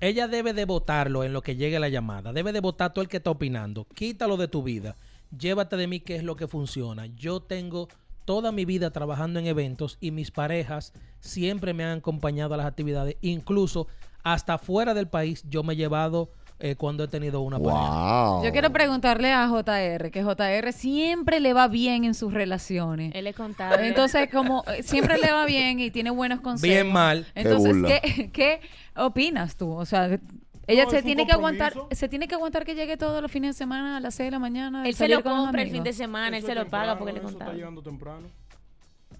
Ella debe de votarlo en lo que llegue la llamada. Debe de votar todo el que está opinando. Quítalo de tu vida. Llévate de mí qué es lo que funciona. Yo tengo toda mi vida trabajando en eventos y mis parejas siempre me han acompañado a las actividades. Incluso hasta fuera del país yo me he llevado eh, cuando he tenido una pareja. Yo quiero preguntarle a JR, que JR siempre le va bien en sus relaciones. Él es contable. Entonces, como eh, siempre le va bien y tiene buenos consejos. Bien mal. Entonces. ¿qué, qué opinas tú? O sea, ella No, se tiene que aguantar, se tiene que aguantar que llegue todos los fines de semana a las 6 de la mañana. él se lo compra el fin de semana, él se lo paga porque es eso está llegando temprano.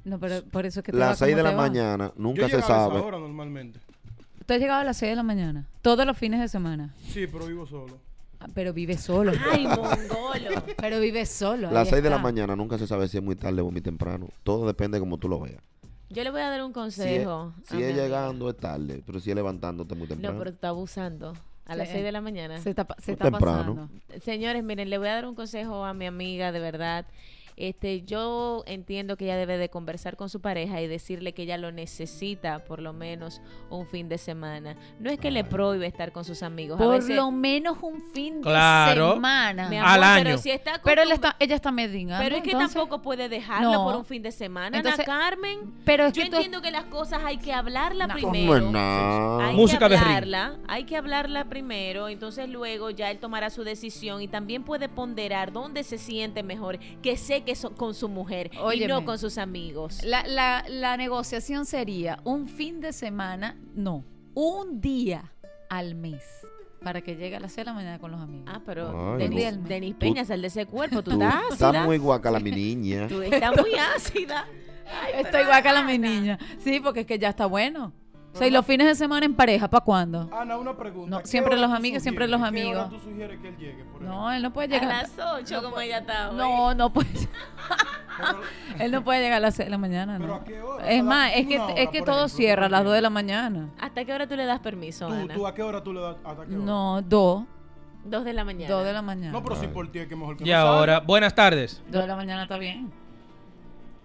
No, pero por eso es que Las 6 como de la va. mañana, Yo nunca se llegaba a esa sabe. hora normalmente. Tú has llegado a las 6 de la mañana, todos los fines de semana. Sí, pero vivo solo. Ah, Pero vive solo. Ay, mongolo. Pero vive solo. Las ahí 6 de la está. mañana nunca se sabe si es muy tarde o muy temprano. Todo depende de como tú lo veas. Yo le voy a dar un Si es, consejo. si es llegando es tarde, pero si es levantándote muy temprano. No, pero tú estás abusando. A las Sí. 6 de la mañana. Se está, se está temprano. pasando. Señores, miren, le voy a dar un consejo a mi amiga, de verdad. Este, yo entiendo que ella debe de conversar con su pareja y decirle que ella lo necesita por lo menos un fin de semana. No es que le prohíbe estar con sus amigos. a Por veces, lo menos un fin Claro. de semana. Al amor, pero año. si está pero él está, ella está mendigando. Pero es que entonces- tampoco puede dejarlo No. por un fin de semana, Entonces, Ana Carmen. pero es yo que tú- entiendo que las cosas hay que hablarla No. primero. ¿Cómo es nada? Hay Música que de ring. hablarla, hay que hablarla primero, entonces luego ya él tomará su decisión y también puede ponderar dónde se siente mejor, que sé que so- con su mujer y Óyeme. no con sus amigos. La, la, la negociación sería un fin de semana, no, un día al mes para que llegue a las 6 de la mañana con los amigos. Ah, pero Denis, no. Denis Peña, sal de ese cuerpo, tú, Tú estás estás ácida. muy guacala, mi niña. Tú estás muy ácida. Ay, Estoy igual que la Ana. mi niña. Sí, porque es que ya está bueno. O sea, ¿y los fines de semana en pareja, ¿para cuándo? Ana, una pregunta. No, ¿Qué siempre los amigos, siempre los ¿Qué hora amigos. tú sugieres que él llegue? por No, él no puede A llegar. las 8 como ella está hoy. No, no puede. Pero- él no puede llegar a las 6 *laughs* de la mañana. ¿Pero ¿no? a qué hora? Es A más, es que, es que todo ejemplo, cierra a las ¿tú 2 de la mañana. ¿Hasta qué hora tú le das permiso, ¿Tú, Ana? tú a qué hora tú le das? ¿Hasta qué hora? No, 2. Dos de la mañana. 2 de la mañana. No, pero si por ti es que mejor que Y ahora, buenas tardes. 2 de la mañana está bien.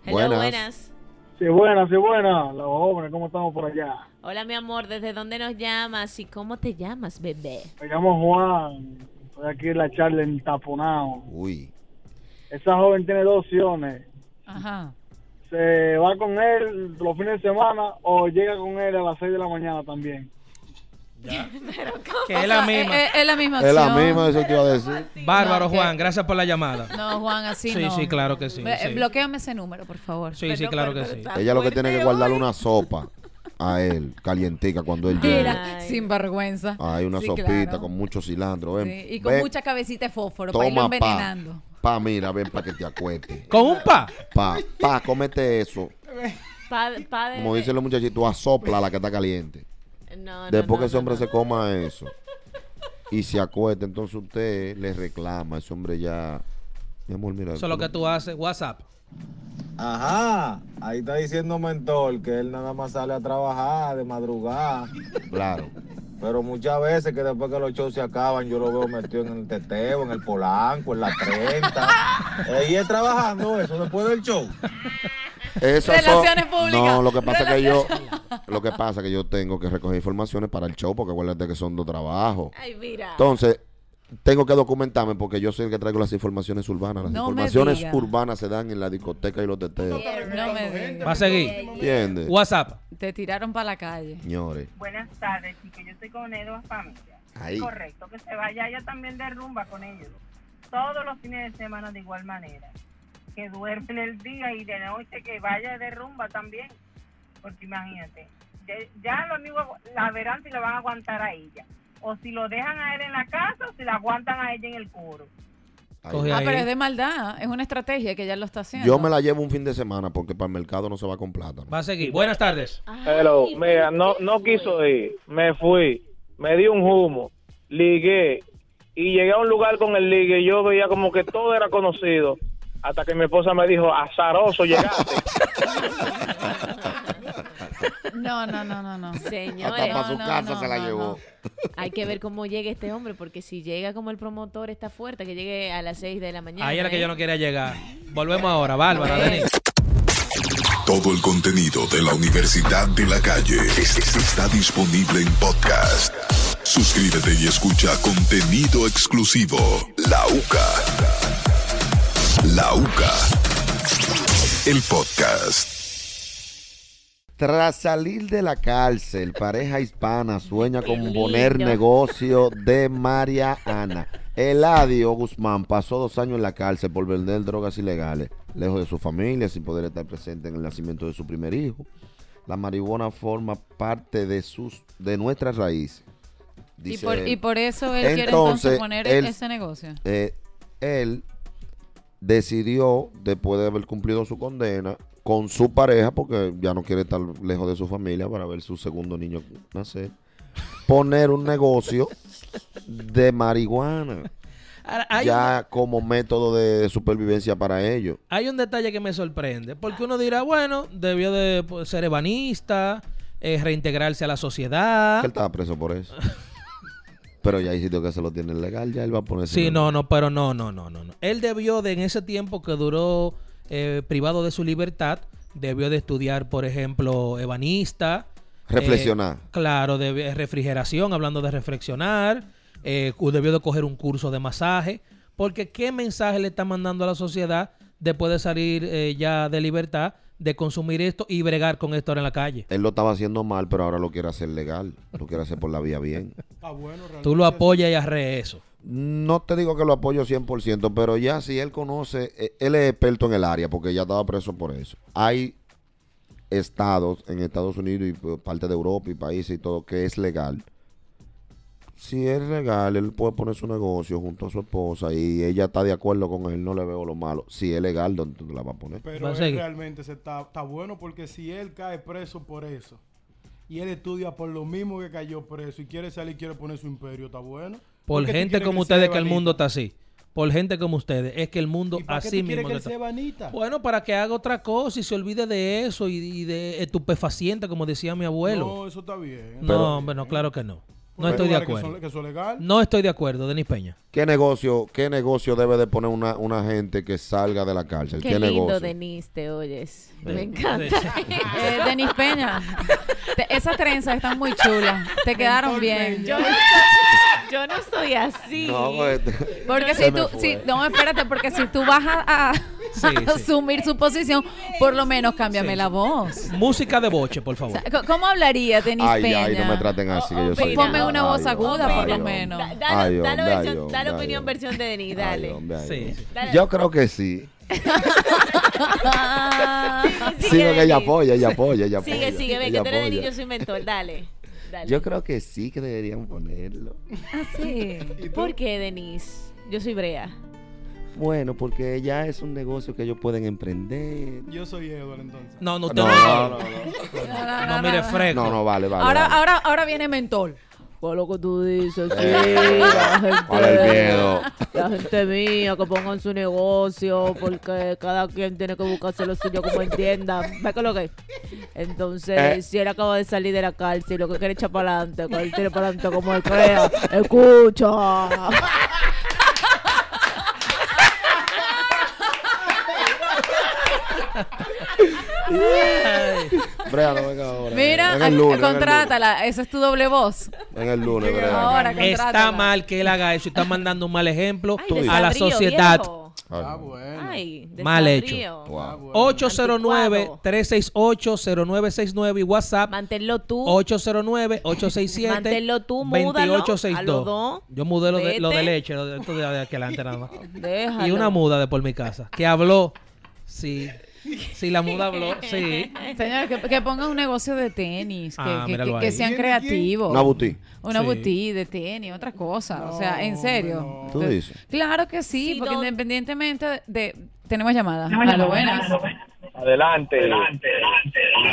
Hello, Buenas. buenas. Sí, buena, sí, buena. Los jóvenes, ¿cómo estamos por allá? Hola, mi amor, ¿desde dónde nos llamas y cómo te llamas, bebé? Me llamo Juan. Estoy aquí en la charla en Taponao. Uy. Esa joven tiene dos opciones. Ajá. Se va con él los fines de semana o llega con él a las 6 de la mañana también. *laughs* Que es la misma. es- es la misma Es la misma, eso te iba a decir. *laughs* Bárbaro, No, que- Juan, gracias por la llamada. *laughs* No, Juan, así Sí, no. sí, claro que sí, sí. Bloquéame ese número, por favor. Sí, sí, claro pero, que sí. Ella lo que tiene que hoy. una sopa a él, calientica, cuando él. Ay. sin vergüenza. Hay una Sí, sopita claro. con mucho cilantro. Ven, Sí, y con ven, mucha cabecita de fósforo para irlo toma pa. envenenando. Pa, mira, ven para que te acuestes. Con un pa. Pa, pa, cómete eso. Pa- pa de- Como dicen los muchachitos, asopla la que está caliente. No, no, Después no, que ese no, hombre no. se coma eso y se acuesta, entonces usted le reclama. Ese hombre ya. Mi amor, mira. Eso es lo que tú haces. WhatsApp. Ajá, ahí está diciendo Mentor que él nada más sale a trabajar de madrugada. Claro. Pero muchas veces que después que los shows se acaban, yo lo veo metido en el teteo, en el polanco, en la 30. Eh, y él trabajando eso después del show. Eso Relaciones públicas. No, lo que pasa es que yo. Lo que pasa es que yo tengo que recoger informaciones para el show, porque acuérdate que son dos trabajos. Ay, mira. Entonces, tengo que documentarme porque yo soy el que traigo las informaciones urbanas. Las No informaciones urbanas se dan en la discoteca y los teteos. No me digas. Va a seguir. ¿Entiendes? WhatsApp. Te tiraron para la calle. Señores. Buenas tardes, chicas. Yo estoy con Edward Familia. Ahí. Correcto, que se vaya ella también de rumba con ellos. Todos los fines de semana de igual manera. Que duermen el día y de noche que vaya de rumba también. Porque imagínate, ya, ya los amigos la verán si lo van a aguantar a ella. O si lo dejan a él en la casa o si la aguantan a ella en el coro. Ahí. Ah, ahí. pero es de maldad. Es una estrategia que ya lo está haciendo. Yo me la llevo un fin de semana porque para el mercado no se va con plátano. Va a seguir. Buenas tardes. Ay, ¿por mira, no, no quiso ir, me fui, me di un humo, ligué y llegué a un lugar con el ligue y yo veía como que todo era conocido hasta que mi esposa me dijo, azaroso llegaste. *laughs* No, no, no, no, no. Señores, Hasta para su no, casa no, se la no, llevó. no. hay que ver cómo llega este hombre, porque si llega como el promotor está fuerte, que llegue a las 6 de la mañana. Ahí es la que ¿eh? yo no quería llegar. Volvemos ahora. Bárbara. Denis. Todo el contenido de la Universidad de la Calle es- es- está disponible en podcast. Suscríbete y escucha contenido exclusivo. La UCA. La UCA. el podcast. Tras salir de la cárcel, pareja hispana sueña con poner negocio de Mariana. Eladio Guzmán pasó dos años en la cárcel por vender drogas ilegales, lejos de su familia, sin poder estar presente en el nacimiento de su primer hijo. La marihuana forma parte de sus, de nuestras raíces. Y por, él. y por eso él quiere entonces poner él- ese negocio. eh, él decidió, después de haber cumplido su condena, con su pareja, porque ya no quiere estar lejos de su familia para ver su segundo niño nacer, poner un negocio de marihuana, Ahora, ya como método de supervivencia para ellos. hay un detalle que me sorprende, porque uno dirá, bueno, debió de pues, ser ebanista, eh, reintegrarse a la sociedad. Que él estaba preso por eso. *laughs* Pero ya hay sitios que se lo tienen legal, ya él va a poner Sí, no, no, pero no, no, no, no. Él debió de, en ese tiempo que duró eh, privado de su libertad, debió de estudiar, por ejemplo, ebanista. Reflexionar. eh, claro, de refrigeración, hablando de reflexionar. eh, debió de coger un curso de masaje. Porque ¿qué mensaje le está mandando a la sociedad después de salir eh, ya de libertad, de consumir esto y bregar con esto ahora en la calle? Él lo estaba haciendo mal, pero ahora lo quiere hacer legal. Lo quiere hacer por la vía bien. Está bueno, realmente. Tú lo apoyas y arre eso. No te digo que lo apoyo 100%, pero ya si él conoce, eh, él es experto en el área porque ya estaba preso por eso. Hay estados en Estados Unidos y pues, parte de Europa y países y todo que es legal. Si es legal, él puede poner su negocio junto a su esposa y ella está de acuerdo con él, no le veo lo malo. Si es legal, ¿dónde tú la vas a poner? Pero Va a él realmente se está, está bueno porque si él cae preso por eso y él estudia por lo mismo que cayó preso y quiere salir y quiere poner su imperio, está bueno. Por ¿Por qué tú gente como ustedes que el mundo está así. Por gente como ustedes. Es que el mundo ¿Y para qué así tú quieres mismo. que él está. sea ebanista? Bueno, para que haga otra cosa y se olvide de eso y, y de estupefaciente, como decía mi abuelo. No, eso está bien. No, hombre, no, claro que no. No estoy de lugares que acuerdo. son- Que son legal. No estoy de acuerdo, Denis Peña. ¿Qué negocio, qué negocio debe de poner una, una gente que salga de la cárcel? Qué, ¿Qué, lindo, negocio? Denise, te oyes. De- Me encanta. *laughs* Eh, Denis Peña, te- esas trenzas están muy chulas. Te quedaron bien. Yo, *laughs* yo no soy así. No, pues, Porque si tú, si, no, espérate, porque si tú vas a, a- Sí, a sí. asumir su posición, por lo menos cámbiame Sí, la voz. Música de boche, por O favor. sea, ¿Cómo hablaría Denis ay, Peña? ay, no me traten así. que yo soy- Ponme una Ay, voz aguda, hombre, por lo ay, menos. Da, Ay, dale, ay, ay, opinión versión de Denis, Ay, dale. ay. Yo creo que sí. *laughs* Sigue, Sí, porque ella apoya, ella apoya, ella apoya. Sigue, sigue, ve que tú eres Denis, yo soy mentor. Dale. Dale. Yo creo que sí que deberían ponerlo. Ah, sí. *laughs* ¿Por qué, Denis? Yo soy Brea. Bueno, porque ya es un negocio que ellos pueden emprender. Yo soy Edward entonces. No, no, usted No, no. no, no, no. No, mire, fresco. No, no, vale, vale. Ahora, vale. ahora, ahora viene mentor. Por lo que tú dices, sí, Eh, la gente. *laughs* La gente mía, que pongan su negocio, porque cada quien tiene que buscarse lo suyo como entienda. ¿Ves que lo que? Entonces, Eh. si él acaba de salir de la cárcel lo que quiere echar para adelante, que él tire para adelante como él crea, escucha. *laughs* Brea, no venga ahora. Mira, En el lunes, en el contrátala. Esa es tu doble voz. lunes. En el lunes, Brea. Ahora, Está contrátala. mal que él haga eso y está mandando un mal ejemplo Ay, a la sociedad. viejo. Ay, Ah, no. bueno. Ay, Mal hecho. Wow. Ah, bueno. 809-368-0969 y WhatsApp Manténlo tú. 809-867 Manténlo tú, múdalo, a los 2862. dos. Yo mudé lo de, lo de Vete. leche, lo de, esto de, de aquí adelante nada más. *laughs* Déjalo. Y una muda de por mi casa. Que habló. Sí. *laughs* Sí, la muda habló. Sí. Señor, que, que pongan un negocio de tenis, que, Ah, que- míralo que- que ahí. sean ¿Quién- creativos. Una boutique. Una Sí. boutique de tenis, otra cosa. o sea, en serio. no. ¿Tú dices? Claro que sí, Sí, porque don- independientemente de... Tenemos llamada. A lo buenas. Adelante.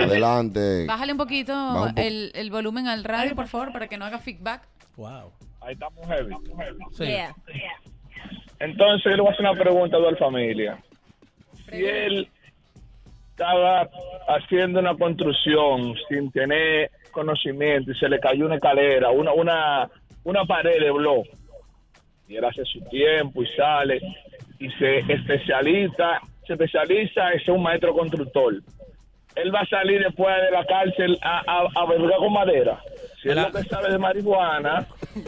Adelante. Bájale un poquito Baja un poco. el, el volumen al radio, por favor, para que no haga feedback. Wow. Ahí estamos heavy. Sí. Yeah. Entonces, yo le voy a hacer una pregunta a la familia. Si él estaba haciendo una construcción sin tener conocimiento y se le cayó una escalera, una, una, una pared de blog, y él hace su tiempo y sale y se especializa, se especializa en ser un maestro constructor. Él va a salir después de la cárcel a, a, a vergar con madera. Si es La- lo que sabe de marihuana, él.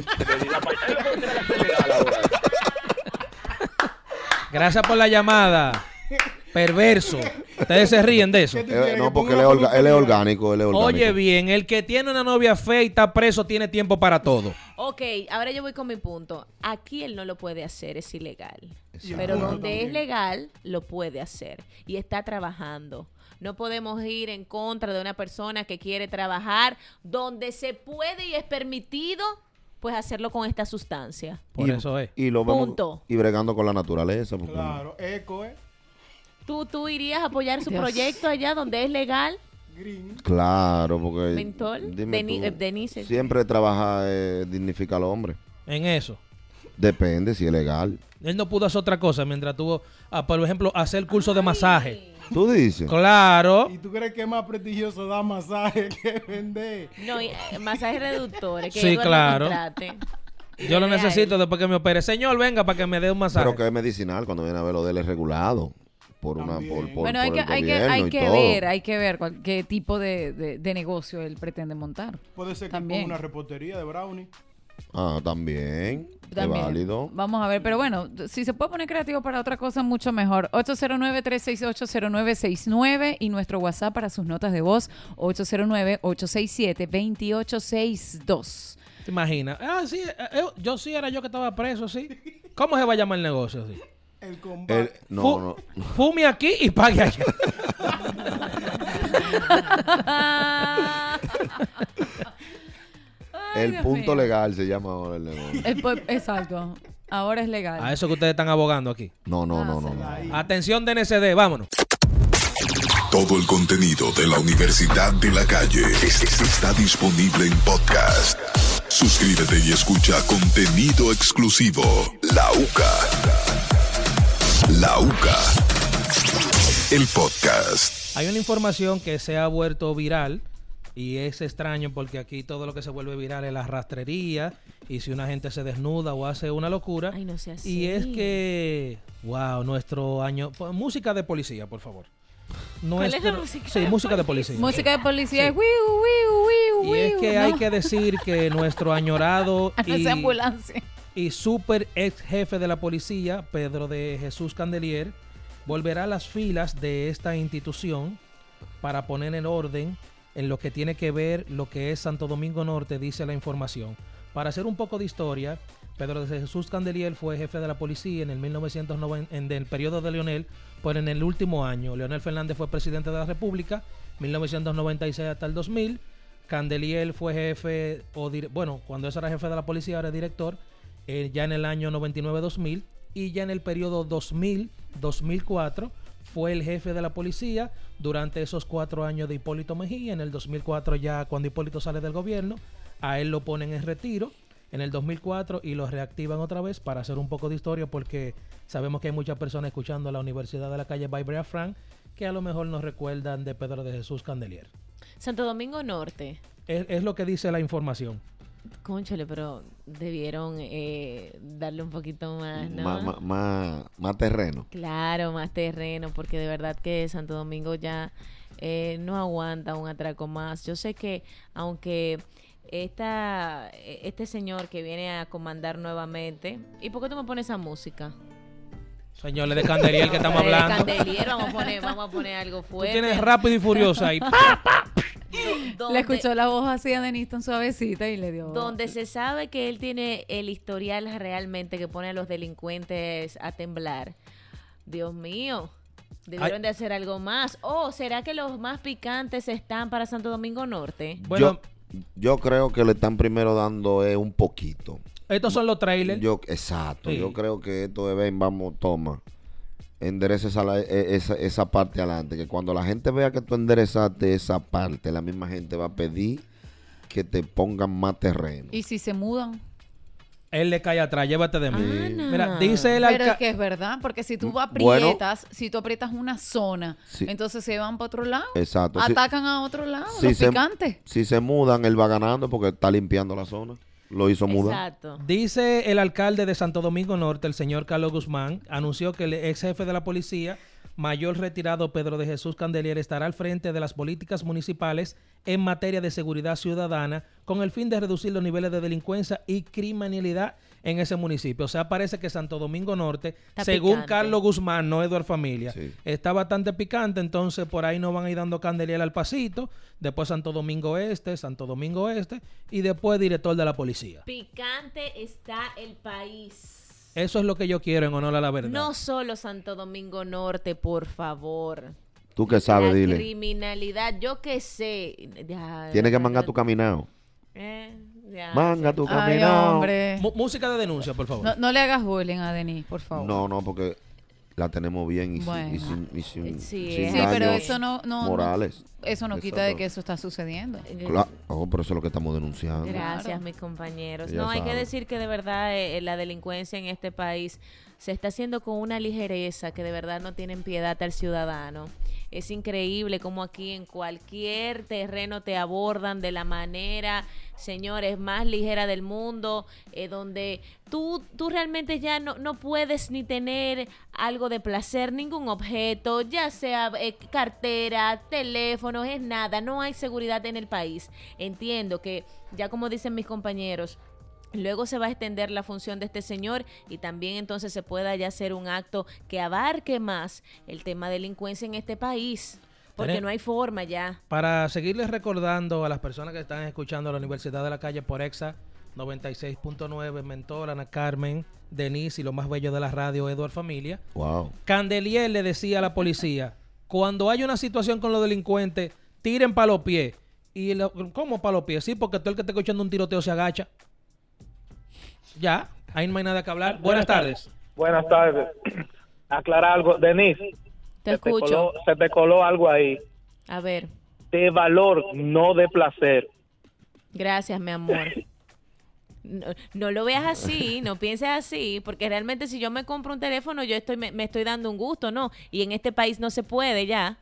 Gracias por la llamada. *laughs* Perverso. Ustedes se ríen de eso. ¿Qué tú Eh, no, porque él es, una orga- él es peluquería? orgánico, él es orgánico. Oye bien, el que tiene una novia fea y está preso tiene tiempo para todo. Ok, ahora yo voy con mi punto. Aquí él no lo puede hacer, es ilegal. Exacto. Pero donde es legal, lo puede hacer. Y está trabajando. No podemos ir en contra de una persona que quiere trabajar donde se puede y es permitido, pues hacerlo con esta sustancia. Por y, eso es. Y lo vemos Punto. y bregando con la naturaleza. porque- Claro, eco, eh. ¿Tú, tú irías a apoyar su Dios. proyecto allá donde es legal? Green. Claro, porque. Mentol, dime Deni- tú, eh, Denise. Siempre trabaja, eh, dignifica al hombre. En eso. Depende si es legal. Él no pudo hacer otra cosa mientras tuvo, ah, por ejemplo, hacer curso de masaje. Tú dices. Claro. ¿Y tú crees que es más prestigioso dar masaje *laughs* que vender? No, y, eh, masajes reductores. Que Sí, claro. Yo lo necesito después que me opere. Señor, venga para que me dé un masaje. Pero que es medicinal cuando viene a ver lo de él es regulado. Por una. También. Por, por- bueno, hay por que, el hay que, hay que ver, hay que ver cuál- qué tipo de, de- de negocio él pretende montar. Puede ser que También. ponga una reportería de brownie. Ah, también. También. Es válido. Vamos a ver, pero bueno, si se puede poner creativo para otra cosa, mucho mejor. 809-368-0969 y nuestro WhatsApp para sus notas de voz, 809-867-2862. ¿Te imaginas? Ah, sí, eh, eh, yo sí era yo que estaba preso, sí. ¿Cómo se va a llamar el negocio? así? El combate. no, Fu- no. Fume aquí y pague allá. Ay, El Dios punto mío. legal se llama ahora el negocio. El exacto. Ahora es legal. A eso que ustedes están abogando aquí. No, no, no, no. no. Ahí. Atención DNCD, vámonos. Todo el contenido de la Universidad de la Calle es- es- está disponible en podcast. Suscríbete y escucha contenido exclusivo. La UCA. La UCA. El podcast. Hay una información que se ha vuelto viral y es extraño porque aquí todo lo que se vuelve viral es la rastrería y si una gente se desnuda o hace una locura. Ay, no sea así. Y es que, wow, nuestro año... po- Música de policía, por favor. ¿Cuál es la Nuestro- música Sí, de música de policía. Música de policía Sí. Y es que ¿no? hay que decir que nuestro añorado *laughs* Esa y, ambulancia. Y super ex jefe de la policía, Pedro de Jesús Candelier, volverá a las filas de esta institución para poner en orden en lo que tiene que ver lo que es Santo Domingo Norte, dice la información. Para hacer un poco de historia, Pedro de Jesús Candelier fue jefe de la policía en el 1990, en el periodo de Leonel, pero en el último año. Leonel Fernández fue presidente de la República, 1996 hasta el 2000. Candelier fue jefe, o bueno, cuando ese era jefe de la policía, ahora es director, eh, ya en el año 99-2000. Y ya en el periodo 2000-2004 fue el jefe de la policía durante esos cuatro años de Hipólito Mejía. En el 2004 ya cuando Hipólito sale del gobierno, a él lo ponen en retiro en el 2004 y lo reactivan otra vez para hacer un poco de historia porque sabemos que hay muchas personas escuchando la Universidad de la Calle by Brea Frank que a lo mejor nos recuerdan de Pedro de Jesús Candelier. Santo Domingo Norte. Es, es lo que dice la información. Conchale, pero debieron eh, darle un poquito más, ¿no? Más, terreno. Claro, más terreno, porque de verdad que Santo Domingo ya eh, no aguanta un atraco más. Yo sé que aunque esta, este señor que viene a comandar nuevamente, ¿y por qué tú me pones esa música? Señores de Candelier que estamos De hablando. Candelier, vamos a poner, vamos a poner algo Tú fuerte. tienes rápido y furioso ahí. *laughs* Do- *gasps* Le donde- escuchó la voz así a Deniston suavecita y le dio. Donde se sabe que él tiene el historial realmente que pone a los delincuentes a temblar. Dios mío, debieron Ay. de hacer algo más. ¿O será que los más picantes están para Santo Domingo Norte? Bueno, yo, yo creo que le están primero dando eh, un poquito. estos son los trailers. Yo, exacto. Sí. Yo creo que esto de ven, vamos, toma. Endereza esa, la- e- esa, esa parte adelante. Que cuando la gente vea que tú enderezaste esa parte, la misma gente va a pedir que te pongan más terreno. Y si se mudan. Él le cae atrás, llévate de mí. Ana. Mira, dice el Pero es alcalde. que es verdad, porque si tú Bueno. aprietas, si tú aprietas una zona, Sí. entonces se van para otro lado. Exacto. Si- Atacan a otro lado, si los se- picantes. Si se mudan, él va ganando porque está limpiando la zona. Lo hizo mudar. Exacto. Dice el alcalde de Santo Domingo Norte, el señor Carlos Guzmán, anunció que el ex jefe de la policía mayor retirado Pedro de Jesús Candelier estará al frente de las políticas municipales en materia de seguridad ciudadana con el fin de reducir los niveles de delincuencia y criminalidad en ese municipio. O sea, parece que Santo Domingo Norte, Está según picante. Carlos Guzmán, no Eduard Familia, Sí. está bastante picante, entonces por ahí nos van a ir dando Candelier al pasito, después Santo Domingo Este, Santo Domingo Este y después director de la policía. Picante está el país. Eso es lo que yo quiero en honor a la verdad. No solo Santo Domingo Norte, por favor. Tú que sabes, la dile. criminalidad, yo que sé. Ya, Tienes que mangar tu caminado. Eh, ya, Manga sí. tu Ay, caminado. hombre. Mu- música de denuncia, por favor. No, no le hagas bullying a Denis, por favor. No, no, porque la tenemos bien y, sin- Bueno. y sin, y sin- Sí, sin Sí, pero daños eso no, no, no- morales. eso no quita de que eso está sucediendo. Claro, oh, pero eso es lo que estamos denunciando. Gracias, Claro. mis compañeros. Ya No, hay que decir que de verdad eh, la delincuencia en este país se está haciendo con una ligereza que de verdad no tienen piedad al ciudadano. Es increíble cómo aquí en cualquier terreno te abordan de la manera, señores, más ligera del mundo, eh, donde tú, tú realmente ya no, no puedes ni tener algo de placer, ningún objeto, ya sea eh, cartera, teléfono, es nada, no hay seguridad en el país. Entiendo que, ya como dicen mis compañeros, Luego se va a extender la función de este señor y también entonces se pueda ya hacer un acto que abarque más el tema de delincuencia en este país. Porque no hay forma ya. Para seguirles recordando a las personas que están escuchando la Universidad de la Calle por EXA 96.9, Mentor, Ana Carmen, Denise y lo más bello de la radio, Eduard Familia. Wow. Candelier le decía a la policía, cuando hay una situación con los delincuentes, tiren para los pies. Y lo- ¿Cómo para los pies? Sí, porque todo el que está escuchando un tiroteo se agacha. Ya, ahí no hay nada que hablar. Buenas tardes. Buenas tardes. Aclarar algo. Denise, Te se te, escucho. coló, se te coló algo ahí. A ver, De valor, no de placer. gracias, mi amor. No, no lo veas así, no pienses así, porque realmente si yo me compro un teléfono, yo estoy me, me estoy dando un gusto, ¿no? Y en este país no se puede ya.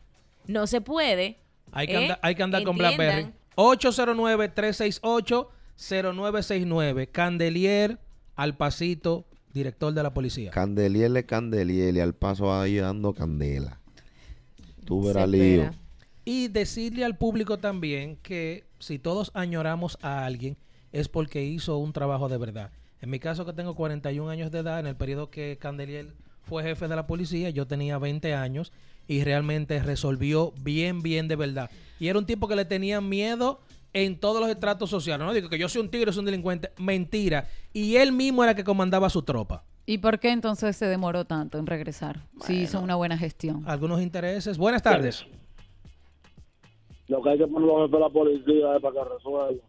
No se puede. Hay que, ¿eh? andar, hay que andar con. BlackBerry. 809-368-0969. Candelier al pasito, director de la policía. Candeliele, candeliele, al paso ahí dando candela. Tú verás lío. Y decirle al público también que si todos añoramos a alguien es porque hizo un trabajo de verdad. En mi caso que tengo 41 años de edad, en el periodo que Candelier fue jefe de la policía, yo tenía 20 años y realmente resolvió bien, bien de verdad. Y era un tipo que le tenía miedo en todos los estratos sociales. No digo que yo soy un tigre, soy un delincuente. Mentira. Y él mismo era el que comandaba su tropa. ¿Y por qué entonces se demoró tanto en regresar? Si hizo una buena gestión. Algunos intereses. Buenas tardes. Lo que hay que ponerlo a la policía es para que resuelva.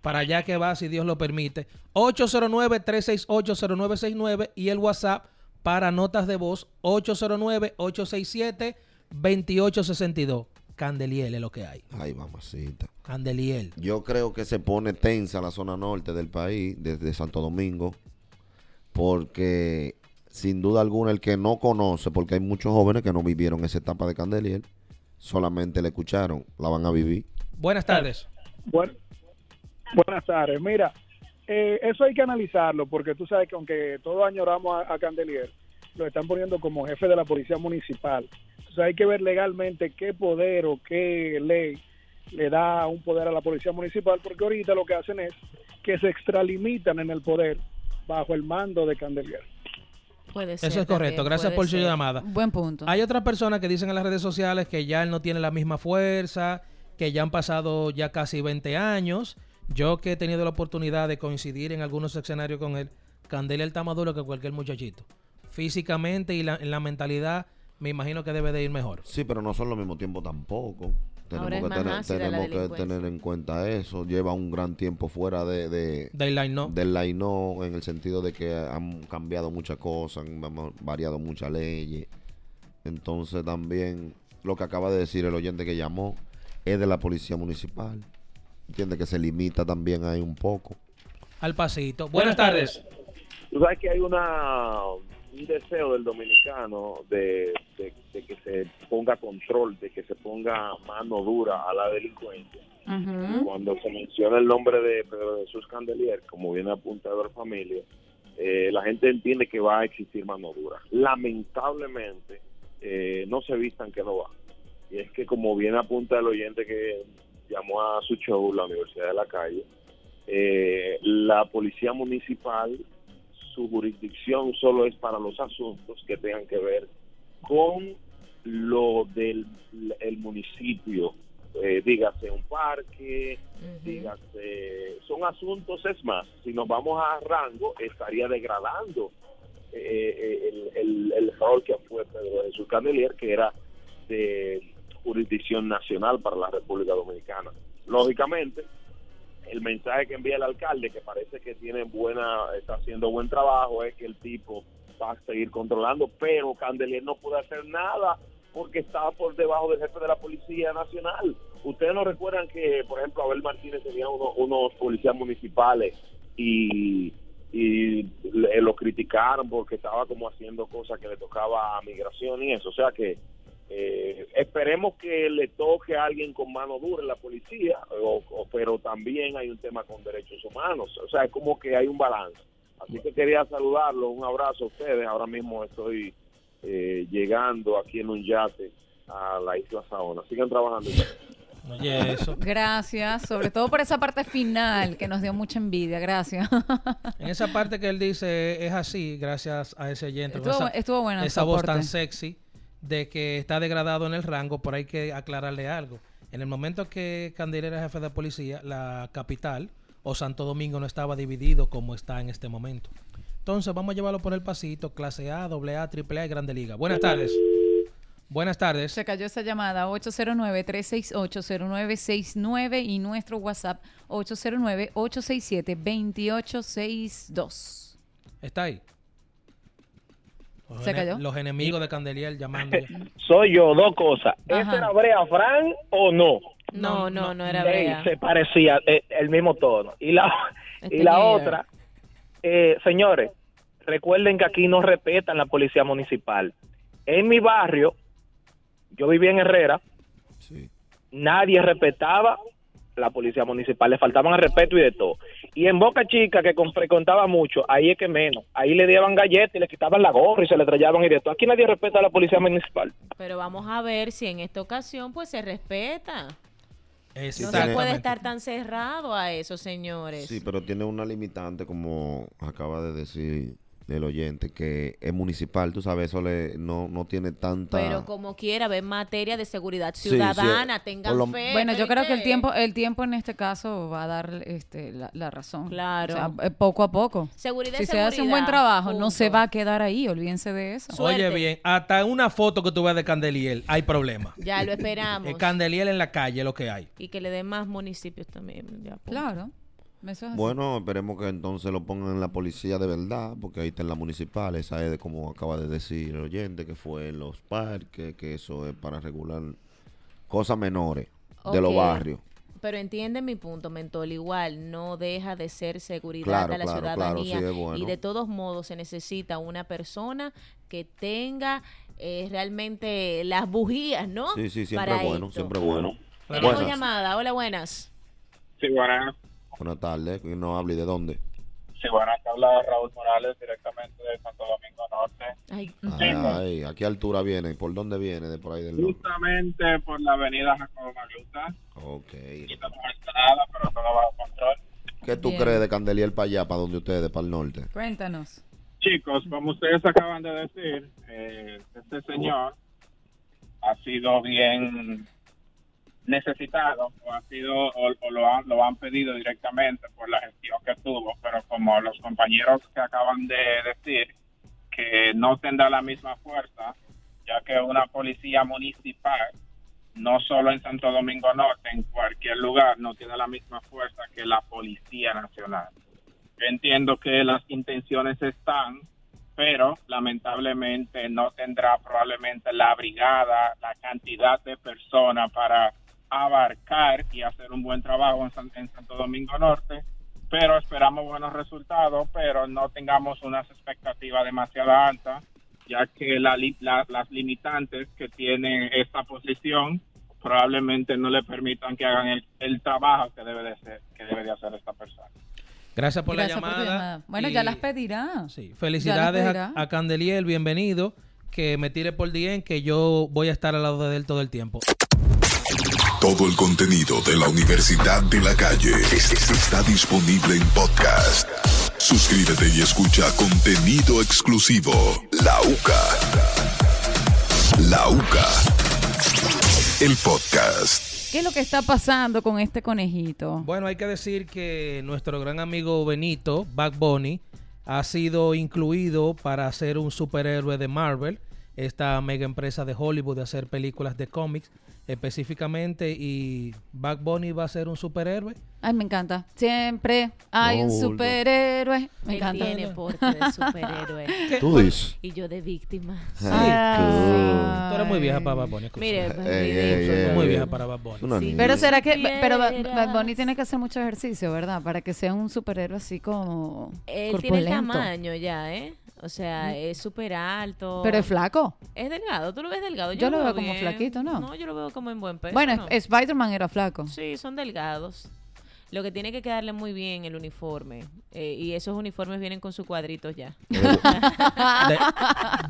Para allá que va, si Dios lo permite. 809-368-0969 y el WhatsApp para notas de voz 809-867-2862. Candeliel es lo que hay. Ay, mamacita. Candeliel. Yo creo que se pone tensa la zona norte del país, desde Santo Domingo, porque sin duda alguna el que no conoce, porque hay muchos jóvenes que no vivieron esa etapa de Candeliel, solamente la escucharon, la van a vivir. Buenas tardes. Bueno, buenas tardes. Mira, eh, eso hay que analizarlo porque tú sabes que aunque todos añoramos a, a Candelier, lo están poniendo como jefe de la policía municipal. Entonces hay que ver legalmente qué poder o qué ley le da un poder a la policía municipal porque ahorita lo que hacen es que se extralimitan en el poder bajo el mando de Candelier. Puede ser. Eso es correcto. también, Gracias por su llamada. Buen punto. Hay otras personas que dicen en las redes sociales que ya él no tiene la misma fuerza, que ya han pasado ya casi 20 años. Yo que he tenido la oportunidad de coincidir en algunos escenarios con él, Candelier está más duro que cualquier muchachito. Físicamente y la- en la mentalidad, me imagino que debe de ir mejor. Sí, pero no son lo mismo tiempo tampoco. Tenemos, Ahora es que, más tener, tenemos que tener en cuenta eso. Lleva un gran tiempo fuera de, de- Daylight no. del line no, en el sentido de que han cambiado muchas cosas, han variado muchas leyes. Entonces también lo que acaba de decir el oyente que llamó es de la policía municipal. Entiende que se limita también ahí un poco. Al pasito. Buenas tardes. Tú sabes que hay una un deseo del dominicano de, de- de que se ponga control, de que se ponga mano dura a la delincuencia. Cuando se menciona el nombre de Pedro Jesús Candelier, como viene apuntado la familia, eh, la gente entiende que va a existir mano dura. Lamentablemente, eh, no se vistan que no va. Y es que como bien apunta el oyente que llamó a su show, la Universidad de la Calle, eh, la policía municipal, su jurisdicción solo es para los asuntos que tengan que ver con lo del el municipio, eh, dígase un parque, dígase, son asuntos, es más, si nos vamos a rango, estaría degradando eh, el, el, el rol que fue Pedro Jesús Candelier, que era de jurisdicción nacional para la República Dominicana. Lógicamente, el mensaje que envía el alcalde, que parece que tiene buena, está haciendo buen trabajo, es que el tipo va a seguir controlando, pero Candelier no puede hacer nada porque estaba por debajo del jefe de la Policía Nacional. Ustedes no recuerdan que, por ejemplo, Abel Martínez tenía uno- unos policías municipales y, y lo criticaron porque estaba como haciendo cosas que le tocaba a migración y eso. O sea que eh, esperemos que le toque a alguien con mano dura en la policía, o- o- pero también hay un tema con derechos humanos. O sea, es como que hay un balance. Así que quería saludarlo, un abrazo a ustedes. Ahora mismo estoy eh, llegando aquí en un yate a la isla Saona. Sigan trabajando. Oye, eso. Gracias, sobre todo por esa parte final que nos dio mucha envidia. Gracias. En esa parte que él dice es así, gracias a ese oyente. Estuvo- esa, estuvo el Esa voz tan sexy de que está degradado en el rango, pero hay que aclararle algo. En el momento que Candelaria era jefe de policía, la capital o Santo Domingo no estaba dividido como está en este momento. Entonces vamos a llevarlo por el pasito, clase A, doble A, triple A y grande liga. Buenas tardes. Buenas tardes. Se cayó esa llamada 809-368-0969 y nuestro WhatsApp 809-867-2862. ¿Está ahí? Los ¿Se ene- cayó? Los enemigos de Candelier llamando. *laughs* Soy yo, dos cosas. ¿Ese era Brea Frank o no? No, no, no era Ey, Brea. Se parecía eh, el mismo tono. Y la, Este y la otra, eh, señores, recuerden que aquí no respetan la policía municipal. En mi barrio, yo vivía en Herrera, nadie respetaba la policía municipal, le faltaban al respeto y de todo. Y en Boca Chica, que con- frecuentaba mucho, ahí es que menos. Ahí le daban galletas y le quitaban la gorra y se le trallaban y de todo. Aquí nadie respeta a la policía municipal. Pero vamos a ver si en esta ocasión pues se respeta. No se puede estar tan cerrado a eso, señores. Sí, pero tiene una limitante, como acaba de decir el oyente, que es municipal, tú sabes, eso le, no, no tiene tanta... Pero como quiera, ve en materia de seguridad Sí, sí, ciudadana, tengan lo- fe. Bueno, yo creo que el tiempo, el tiempo en este caso va a dar este, la, la razón. Claro. O sea, eh, poco a poco. Seguridad si es se hace un buen trabajo, no se va a quedar ahí, olvídense de eso. Oye bien, hasta una foto que tú ves de Candelier hay problema. *laughs* Ya lo esperamos. El Candelier en la calle es lo que hay. y que le den más municipios también. ya, punto. Claro. Eso es así. Bueno, esperemos que entonces lo pongan en la policía de verdad, porque ahí está en la municipal, esa es de como acaba de decir el oyente, que fue en los parques, que eso es para regular cosas menores de los barrios. Pero entiende mi punto, Mentol. Igual no deja de ser seguridad Claro, a la claro, claro, ciudadanía. sí, es bueno. Y de todos modos se necesita una persona que tenga eh, realmente las bujías, ¿no? Sí, sí, siempre Para bueno, esto. siempre bueno. Tenemos Buenas. llamada. Hola, buenas. Sí, buenas. Buenas tardes, que no hable de dónde. Sí, buenas. Habla Raúl Morales directamente de Santo Domingo Norte. Ay, Ay, ¿a qué altura viene? ¿Por dónde viene? De por ahí del norte. Justamente por la avenida Jacobo Magluta. Ok. Estamos nada, pero todo bajo control. ¿Qué tú Bien. crees de Candelier para allá, para donde ustedes, para el norte? Cuéntanos. Chicos, como ustedes acaban de decir, eh, este señor ha sido bien necesitado o ha sido o, lo, han, lo han pedido directamente por la gestión que tuvo, pero como los compañeros que acaban de decir que no tendrá la misma fuerza, ya que una policía municipal, no solo en Santo Domingo Norte, en cualquier lugar, no tiene la misma fuerza que la Policía Nacional. Yo entiendo que las intenciones están, pero lamentablemente no tendrá probablemente la brigada, la cantidad de personas para abarcar y hacer un buen trabajo en, San- en Santo Domingo Norte, pero esperamos buenos resultados, pero no tengamos unas expectativas demasiado altas, ya que la la- las limitantes que tiene esta posición probablemente no le permitan que hagan el, el trabajo que debe de ser, que debe de hacer esta persona. Gracias por Gracias la por tu llamada. llamada. Bueno, y ya las pedirá. Felicidades Ya las a, a Candelier, bienvenido. que me tire por DM que yo voy a estar al lado de él todo el tiempo. Todo el contenido de la Universidad de la Calle es- es- está disponible en podcast. Suscríbete y escucha contenido exclusivo. La UCA. La UCA. El podcast. ¿Qué es lo que está pasando con este conejito? Bueno, hay que decir que nuestro gran amigo Benito, Back Bunny, ha sido incluido para ser un superhéroe de Marvel, esta mega empresa de Hollywood de hacer películas de cómics específicamente, y Back Bunny va a ser un superhéroe. Ay, me encanta. Siempre hay un No, superhéroe. Me Él encanta. tiene porte de superhéroe. *laughs* Tú dices. Y yo de víctima. Ah. Tú eres muy vieja para Bad Bunny. escucha. Mire, Ey, ey, Soy ey, muy vieja para Bad Bunny. Una niña. Pero será que, pero Bad-. Bad Bunny tiene que hacer mucho ejercicio, ¿verdad? Para que sea un superhéroe así como Él tiene el corpulento. tamaño ya, ¿eh? O sea, es súper alto. Pero es flaco. Es delgado, tú lo ves delgado. Yo lo veo como flaquito, ¿no? No, yo lo veo como en buen peso. Bueno, ¿no? Spider-Man era flaco. Sí, son delgados. Lo que tiene que quedarle muy bien el uniforme. eh, y esos uniformes vienen con sus cuadritos ya. *laughs* De,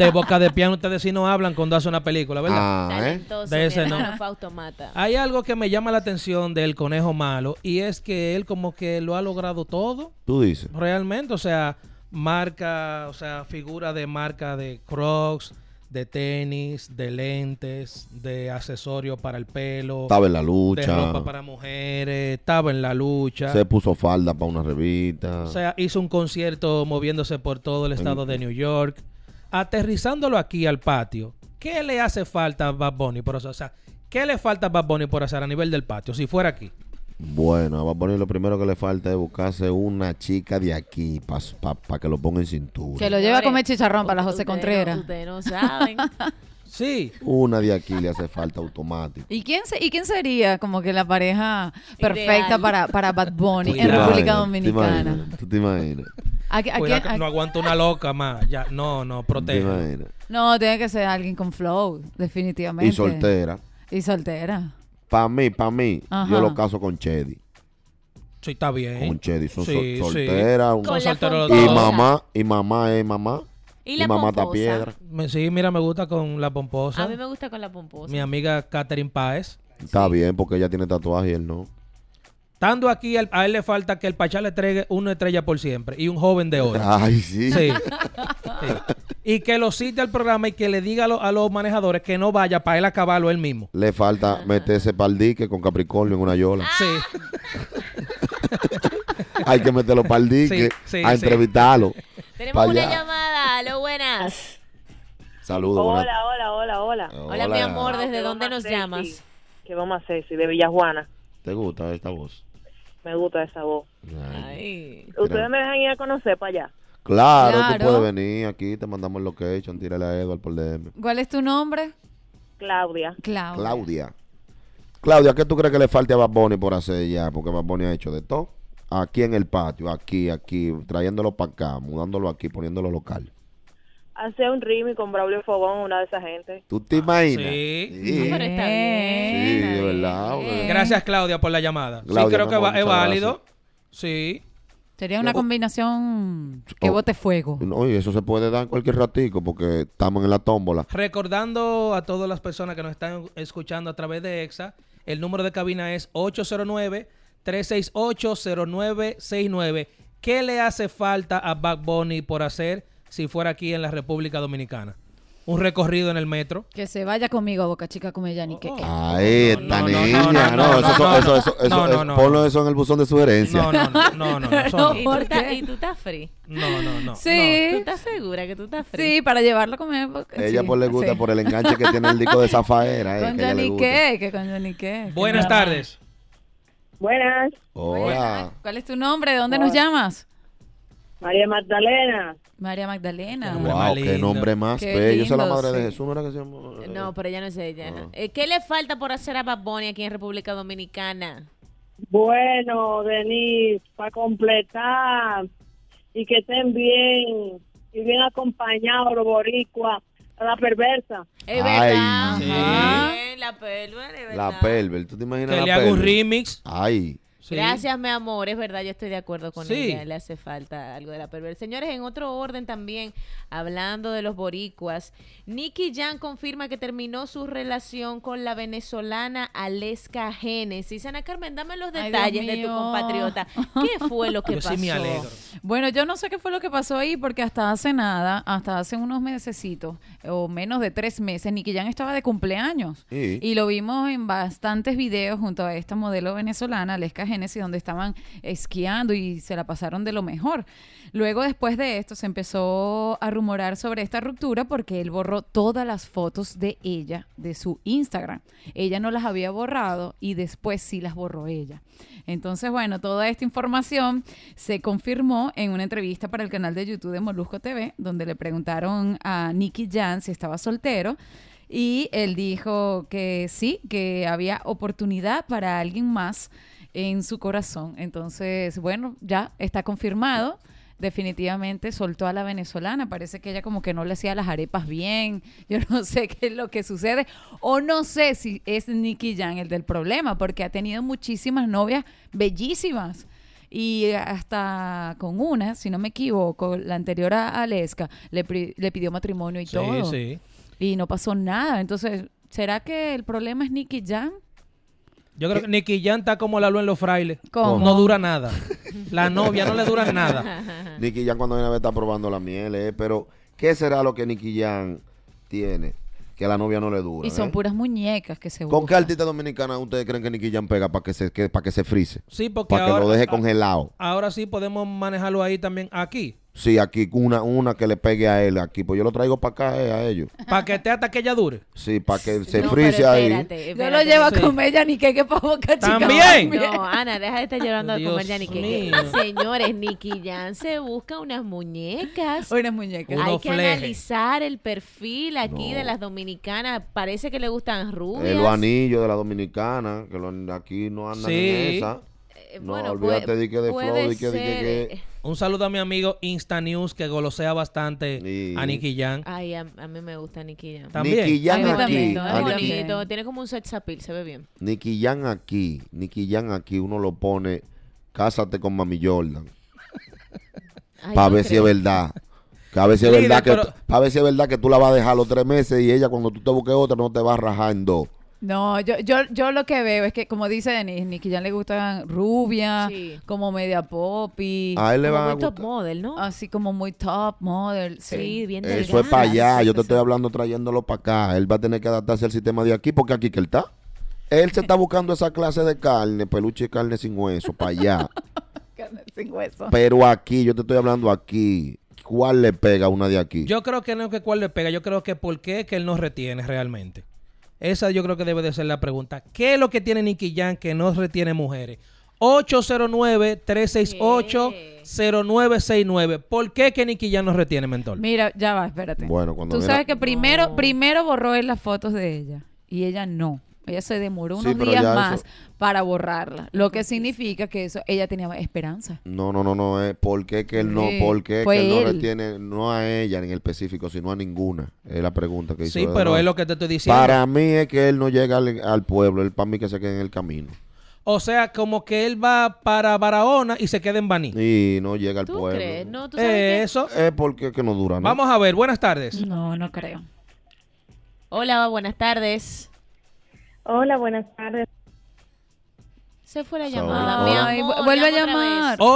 de boca de piano ustedes sí no hablan cuando hacen una película, ¿verdad? Ah, ¿eh? Talentoso, De mi ese no. hermano Fausto Mata. Hay algo que me llama la atención del conejo malo y es que él como que lo ha logrado todo. Tú dices. Realmente, o sea, marca, o sea, figura de marca de Crocs, de tenis, de lentes, de accesorios para el pelo. Estaba en la De lucha. ropa para mujeres, estaba en la lucha. Se puso falda para una revista. O sea, hizo un concierto moviéndose por todo el estado de New York, aterrizándolo aquí al patio. ¿Qué le hace falta a Bad Bunny por eso? O sea, ¿qué le falta a Bad Bunny por hacer a nivel del patio si fuera aquí? Bueno, a Bad Bunny lo primero que le falta es buscarse una chica de aquí para que lo ponga en cintura. Que lo lleva a comer chicharrón para la José no- Contreras. Ustedes no saben. *laughs* Sí. Una de aquí le hace falta automático. ¿Y quién, se- ¿Y quién sería como que la pareja perfecta Ideal. para, para Bad Bunny ¿Tú en República Dominicana? ¿Tú te imaginas? ¿A, qui- a Cuidado quién- que a- no aguanta una loca más. Ya, no, no, ¿Tú te protege. no, tiene que ser alguien con flow, definitivamente. Y soltera. Y soltera. Para mí, para mí, Ajá. yo lo caso con Chedi. Sí, está bien. Con Chedi. Son Sí, sol- sí. solteras. solteros Y mamá, y mamá es mamá. Y la mamá está pomposa. piedra. Me- sí, mira, me gusta con la pomposa. A mí me gusta con la pomposa. Mi amiga Catherine Páez. Está bien porque ella tiene tatuaje y él no. Estando aquí, a él le falta que el Pachá le entregue una estrella por siempre y un joven de oro. *laughs* Ay, sí. Sí. Sí. Y que lo cite al programa y que le diga a, lo- a los manejadores que no vaya para él acabarlo él mismo. Le falta meterse para el dique con Capricornio en una yola. Sí. *laughs* Hay que meterlo para el dique Sí, sí, a sí. entrevistarlo. Tenemos una llamada. Aló, buenas. Saludos. buenas- Hola, hola, hola, hola. Hola, mi amor. ¿Desde ¿Qué dónde nos llamas? ¿Qué vamos a hacer? Sí, de Villajuana. ¿Te gusta esta voz? Me gusta esa voz. Ay. ¿Ustedes me dejan ir a conocer para allá? Claro, Claro. tú puedes venir aquí, te mandamos el location, tírale a Edward por DM. ¿Cuál es tu nombre? Claudia. Claudia. Claudia. Claudia, ¿qué tú crees que le falte a Bad Bunny por hacer ya? Porque Bad Bunny ha hecho de todo. Aquí en el patio, aquí, aquí, trayéndolo para acá, mudándolo aquí, poniéndolo local. Hacer un remix con Braulio Fogón, una de esa gente. ¿Tú te imaginas? Sí. Sí, Pero está bien. Sí, de verdad. Gracias, Claudia, por la llamada. Claudia, sí, creo que va- es válido. Sí. Sería una Oh. combinación que Oh. bote fuego. No, y eso se puede dar en cualquier ratico porque estamos en la tómbola. Recordando a todas las personas que nos están escuchando a través de EXA, el número de cabina es 809-368-0969. ¿Qué le hace falta a Bad Bunny por hacer si fuera aquí en la República Dominicana? Un recorrido en el metro. Que se vaya conmigo a Boca Chica come Yanni que Ahí está, no, no, niña. no, No, no, no, eso, no, eso, no, eso, eso, no. ponlo eso en el buzón de sugerencia. No, no, no, no, no. ¿Y, *laughs* tú ¿Por estás, qué? ¿Y tú estás free? No, no, no. Sí. ¿Tú estás segura que tú estás free? Sí, para llevarlo porque- Ella sí, pues le gusta sí. por el enganche que tiene el disco de Zafaera. Eh, Con que ella Johnny qué, que con Johnny qué. Buenas tardes. Buenas, Hola. ¿Cuál es tu nombre? ¿De dónde nos llamas? María Magdalena. María Magdalena. nombre Wow, qué lindo. nombre más Qué bello. Esa es la lindo, madre de. Jesús, ¿no era que se llama? No, pero ella no es ella. Ah. Eh, ¿Qué le falta por hacer a Bad Bunny aquí en República Dominicana? Bueno, Denise, para completar y que estén bien y bien acompañados los boricuas, a la perversa. Es Ay, verdad. sí. Ajá. La pelva, es verdad. La Pelver, ¿tú te imaginas Que la le haga un remix. Ay, Sí. Gracias, mi amor. Es verdad, yo estoy de acuerdo con Sí. ella. Le hace falta algo de la perversa. Señores, en otro orden también, hablando de los boricuas, Nicky Jan confirma que terminó su relación con la venezolana Aleska Génesis. Ana Carmen, dame los Ay, detalles de tu compatriota. ¿Qué fue lo *laughs* que Yo sí pasó? me alegro. Bueno, yo no sé qué fue lo que pasó ahí porque hasta hace nada, hasta hace unos mesecitos o menos de tres meses, Nicky Jan estaba de cumpleaños. Sí. Y lo vimos en bastantes videos junto a esta modelo venezolana, Aleska Genesis, donde estaban esquiando y se la pasaron de lo mejor. Luego, después de esto, se empezó a rumorar sobre esta ruptura porque él borró todas las fotos de ella de su Instagram. Ella no las había borrado y después sí las borró ella. Entonces, bueno, toda esta información se confirmó en una entrevista para el canal de YouTube de Molusco TV, donde le preguntaron a Nicky Jan si estaba soltero. Y él dijo que sí, que había oportunidad para alguien más en su corazón. Entonces, bueno, ya está confirmado. Definitivamente soltó a la venezolana. Parece que ella como que no le hacía las arepas bien. *laughs* Yo no sé qué es lo que sucede. O no sé si es Nicky Jan el del problema, porque ha tenido muchísimas novias bellísimas. Y hasta con una, si no me equivoco, la anterior a Aleska, le, le pidió matrimonio y Sí, todo. sí. Y no pasó nada. Entonces, ¿será que el problema es Nicky Jan? Yo creo que Nicky Jan está como la luz en los frailes. ¿Cómo? No dura nada. La novia no le dura nada. *laughs* Nicky Jan cuando viene a ver está probando la miel, eh, pero ¿qué será lo que Nicky Jan tiene que a la novia no le dura? Y son eh? puras muñecas que se ¿Con qué artista dominicana ustedes creen que Nicky Jan pega para que se que, para que se frise? Sí, porque Para que ahora, lo deje congelado. ahora sí podemos manejarlo ahí también, aquí. Sí, aquí una una que le pegue a él aquí, pues yo lo traigo para acá eh, a ellos. Para que esté hasta que ella dure. Sí, para que se No, frise ahí. espérate, Yo lo llevo Sí. a comer ya ni que que pa' boca chica. También. No, Ana, deja de estar llorando a Dios comer ya ni que- mío. Señores, Nicky Jan se busca unas muñecas. Unas muñecas. Hay que analizar el perfil aquí No. de las dominicanas. Parece que le gustan rubias. Eh, los anillos de la dominicana, que lo- aquí no andan Sí. en esa. Eh, No, bueno, olvídate puede- de que de flow, de que, de que, que- eh, Un saludo a mi amigo Insta News que golosea bastante Sí. a Nicky Jan. Ay, a, a mí me gusta Nicky Jan. También. Nicky Jan A aquí. también. Es a a mí Nicky- bonito, tiene como un sex appeal, se ve bien. Nicky Jan aquí, Nicky Jan aquí, uno lo pone, cásate con Mami Jordan, *laughs* para no ver si es verdad. Que a ver si es verdad que pero- para ver si es verdad que tú la vas a dejar los tres meses y ella cuando tú te busques otra no te va a rajar en dos. No, yo, yo, yo lo que veo es que, como dice Denise, Nicky Jan le gustan rubia, Sí. como media pop y A él le Como van a muy top gustar. model, ¿no? así como muy top model. sí, Sí. bien Eso es delgada. para allá, yo te estoy hablando trayéndolo para acá. Él va a tener que adaptarse al sistema de aquí porque aquí que él está. Él se está buscando esa clase de carne, peluche y carne sin hueso, para allá. *laughs* Carne sin hueso. Pero aquí, yo te estoy hablando aquí. ¿Cuál le pega a una de aquí? Yo creo que no es que cuál le pega, yo creo que por qué es que él no retiene realmente. Esa yo creo que debe de ser la pregunta. ¿Qué es lo que tiene Nicky Jan que no retiene mujeres? 809-368-0969. ¿Por qué que Nicky Jan no retiene, mentor? Mira, ya va, espérate. Bueno, cuando Tú sabes que primero, No. primero borró él las fotos de ella y ella no. Ella se demoró unos días más eso- para borrarla. Lo que significa que eso ella tenía esperanza. No, no, no, no. Es ¿Por qué que él no, Sí, por qué fue que él no él. retiene, no a ella en el específico, sino a ninguna? Es la pregunta que hizo. Sí, pero ¿no? es lo que te estoy diciendo. Para mí es que él no llega al, al pueblo, él para mí que se quede en el camino. O sea, como que él va para Barahona y se queda en Baní. Y no llega al ¿Tú pueblo. crees? No, tú sabes Eh, que... eso. Es porque que no dura, ¿no? Vamos a ver, buenas tardes. No, no creo. Hola, buenas tardes. Hola, buenas tardes. Se fue la llamada. Hola. Mi Ay, amor, vuelve a llama otra llamar. vez.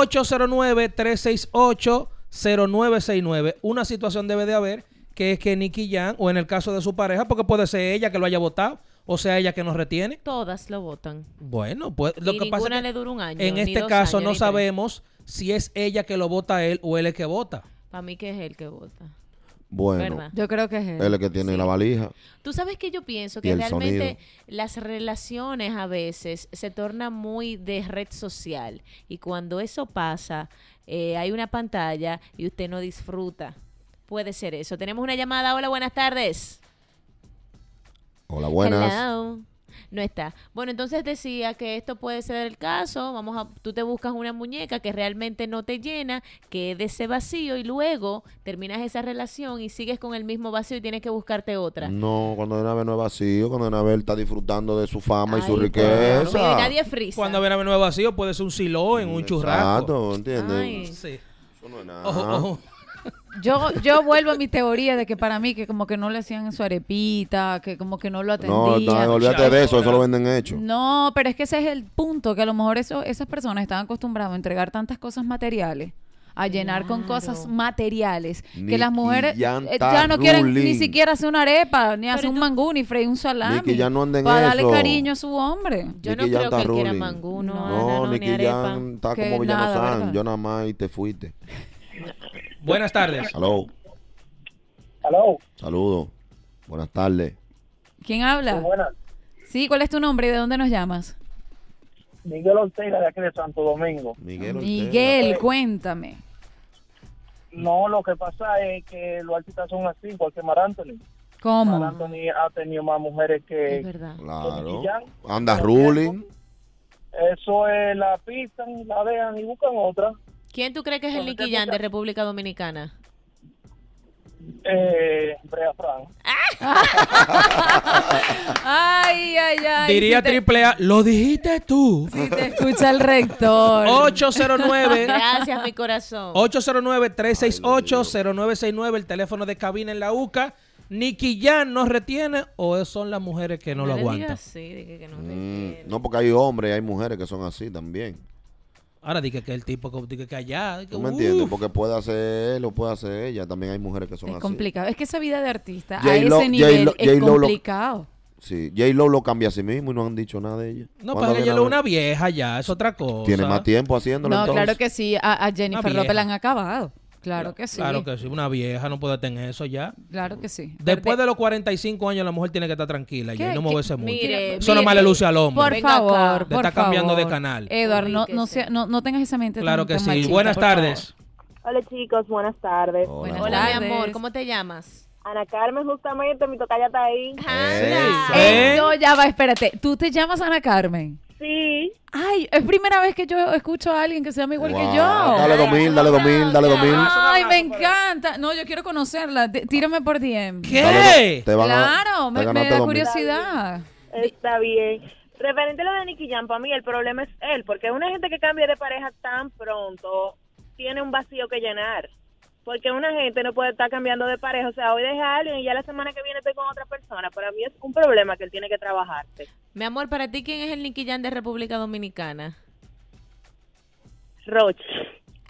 809-368-0969. Una situación debe de haber que es que Nicky Jan, o en el caso de su pareja, porque puede ser ella que lo haya votado, o sea, ella que nos retiene. Todas lo votan. Bueno, pues lo y que pasa es que le dura un año. en ni este dos caso años, no sabemos si es ella que lo vota a él o él el que vota. Para mí que es él que vota. Bueno, ¿Verdad? Yo creo que es él. él es el que tiene Sí. la valija. Tú sabes que yo pienso que realmente sonido. las relaciones a veces se tornan muy de red social y cuando eso pasa eh, hay una pantalla y usted no disfruta. Puede ser eso. Tenemos una llamada. Hola, buenas tardes. Hola, buenas. Hello. No está. Bueno, entonces decía que esto puede ser el caso. Vamos a, tú te buscas una muñeca que realmente no te llena, que es de ese vacío y luego terminas esa relación y sigues con el mismo vacío y tienes que buscarte otra. No, cuando de una vez no es vacío, cuando de una vez él está disfrutando de su fama y su riqueza. claro. Nadie es frisa. Cuando viene a nuevo vacío puede ser un silo en un churrasco. Exacto, ¿entiendes? Ay. Sí. Eso no es nada. Ojo, ojo. Yo, yo vuelvo a mi teoría de que para mí que como que no le hacían su arepita, que como que no lo No, atendían. no, olvídate de eso, eso lo venden hecho. No, pero es que ese es el punto, que a lo mejor eso, esas personas están acostumbradas a entregar tantas cosas materiales, a llenar con cosas materiales, que las mujeres eh, ya no quieren ni siquiera hacer una arepa, ni hacer un mangú, ni freír un salami. Nicky Jam no anda en para darle eso. cariño a su hombre. Yo Nicky no creo que él quiera mangú, no, No, no, no, ni arepa. Está Que como Villano nada, San. ¿verdad? Yo nada más y te fuiste. Buenas tardes. Aló. Aló. Saludos. Buenas tardes. ¿Quién habla? Buenas. Sí, ¿cuál es tu nombre y de dónde nos llamas? Miguel Ortega de aquí de Santo Domingo. Miguel Miguel, cuéntame. No, lo que pasa es que los artistas son así, igual que Mar Anthony. ¿Cómo? Mar Anthony ha tenido más mujeres que... Claro. Jam. Anda ruling. Eso es, la pisan, la dejan y buscan otra. ¿Quién tú crees que es el Nicky Jam de República Dominicana? Eh, Brea Fran. *laughs* Ay, ay, ay. Diría si te- triple A, lo dijiste tú. si te escucha el rector. *laughs* 809 Gracias, mi corazón. 809-368-0969, el teléfono de cabina en la UCA. Nicky Jan nos retiene o son las mujeres que no, lo aguantan. de que no Mm, no, porque hay hombres y hay mujeres que son así también. Ahora dije que el tipo que, dije que allá. que, ¿Tú me uf. entiendes? Porque puede hacer él o puede hacer ella. También hay mujeres que son Es así. complicado. Es que esa vida de artista a ese nivel es lo- complicado. Sí, J-Lo lo cambia a sí mismo y no han dicho nada de ella. No, pero ella es una vieja ya, es otra cosa. Tiene más tiempo haciéndolo No, entonces. claro que sí. A, a Jennifer López la han acabado. Claro que sí. Claro que sí, una vieja no puede tener eso ya. Claro que sí. Después de los 45 años la mujer tiene que estar tranquila y no ¿Qué? moverse mucho. Mire, eso no mire. le luce al hombre. Por Venga favor, acá. De por estar cambiando de canal. Edward, no, no, sea- no, no tengas esa mente Claro tan- que tan sí. machista, Buenas favor. tardes. Hola chicos, buenas tardes. Buenas Hola, mi amor, ¿cómo te llamas? Ana Carmen, justamente, mi tocaya está ahí. Eh, no, ya va, espérate. ¿Tú te llamas Ana Carmen? Sí. Ay, es primera vez que yo escucho a alguien que se llama igual que yo. Dale dos mil, dale dos mil, dale dos mil. Ay, me encanta. No, yo quiero conocerla. T- Tírame por DM. ¿Qué? Dale, te van a- Claro, te me, me da curiosidad. Está bien. Referente a lo de Nicky Jam, para mí el problema es él, porque una gente que cambia de pareja tan pronto tiene un vacío que llenar. Porque una gente no puede estar cambiando de pareja. O sea, hoy deja a alguien y ya la semana que viene estoy con otra persona. Para mí es un problema que él tiene que trabajarse. Mi amor, para ti, ¿quién es el Nicky Jam de República Dominicana? Roche.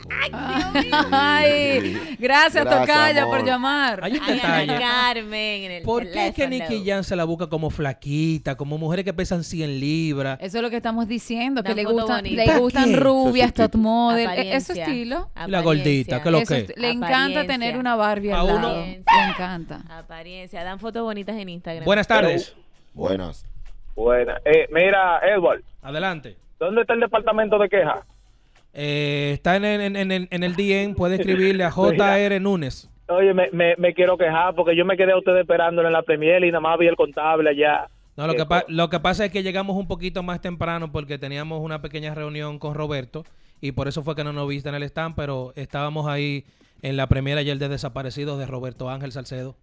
*laughs* Ay, gracias, Gracias, Tocaya, amor. por llamar. Hay un Ay, Ana detalle. Carmen. En el ¿Por qué es que. Nicky Jan se la busca como flaquita, como mujeres que pesan 100 libras? Eso es lo que estamos diciendo, que le gustan, bonita. le ¿Para gustan qué? rubias, Eso es top model, e- ese estilo. La gordita, ¿qué es lo que? es- le encanta Apariencia. tener una Barbie al. Le encanta. Apariencia. Dan fotos bonitas en Instagram. Buenas tardes. Buenas. Buena. Eh, mira, Edward, Adelante. ¿dónde está el departamento de queja? Eh, está en el, en, en el, en el DM, puede *laughs* escribirle a JR Núñez. Oye, me, me, me quiero quejar porque yo me quedé a ustedes esperándolo en la Premier y nada más vi el contable allá. No, lo que, pa- lo que pasa es que llegamos un poquito más temprano porque teníamos una pequeña reunión con Roberto y por eso fue que no nos viste en el stand, pero estábamos ahí en la primera ayer de Desaparecidos de Roberto Ángel Salcedo.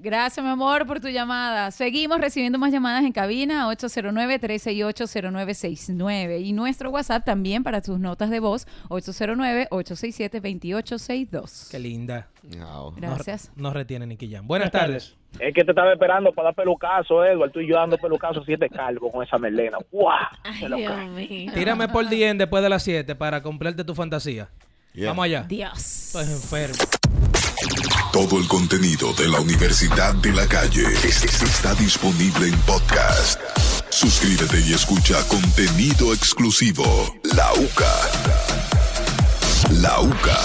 Gracias, mi amor, por tu llamada. Seguimos recibiendo más llamadas en cabina 809-368-0969 y nuestro WhatsApp también para tus notas de voz 809-867-2862. Qué linda. Gracias. Nos, nos retiene Nicky Jam. Buenas tardes. Es que te estaba esperando para dar pelucazo, Edward. Tú y yo dando pelucazo siete calvo con esa melena. ¡Guau! Se lo cae. Tírame por DM después de las 7 para cumplirte tu fantasía. Yeah. Vamos allá. Dios. Estoy enfermo. Todo el contenido de la Universidad de la Calle es- es- está disponible en podcast. Suscríbete y escucha contenido exclusivo. La UCA. La UCA.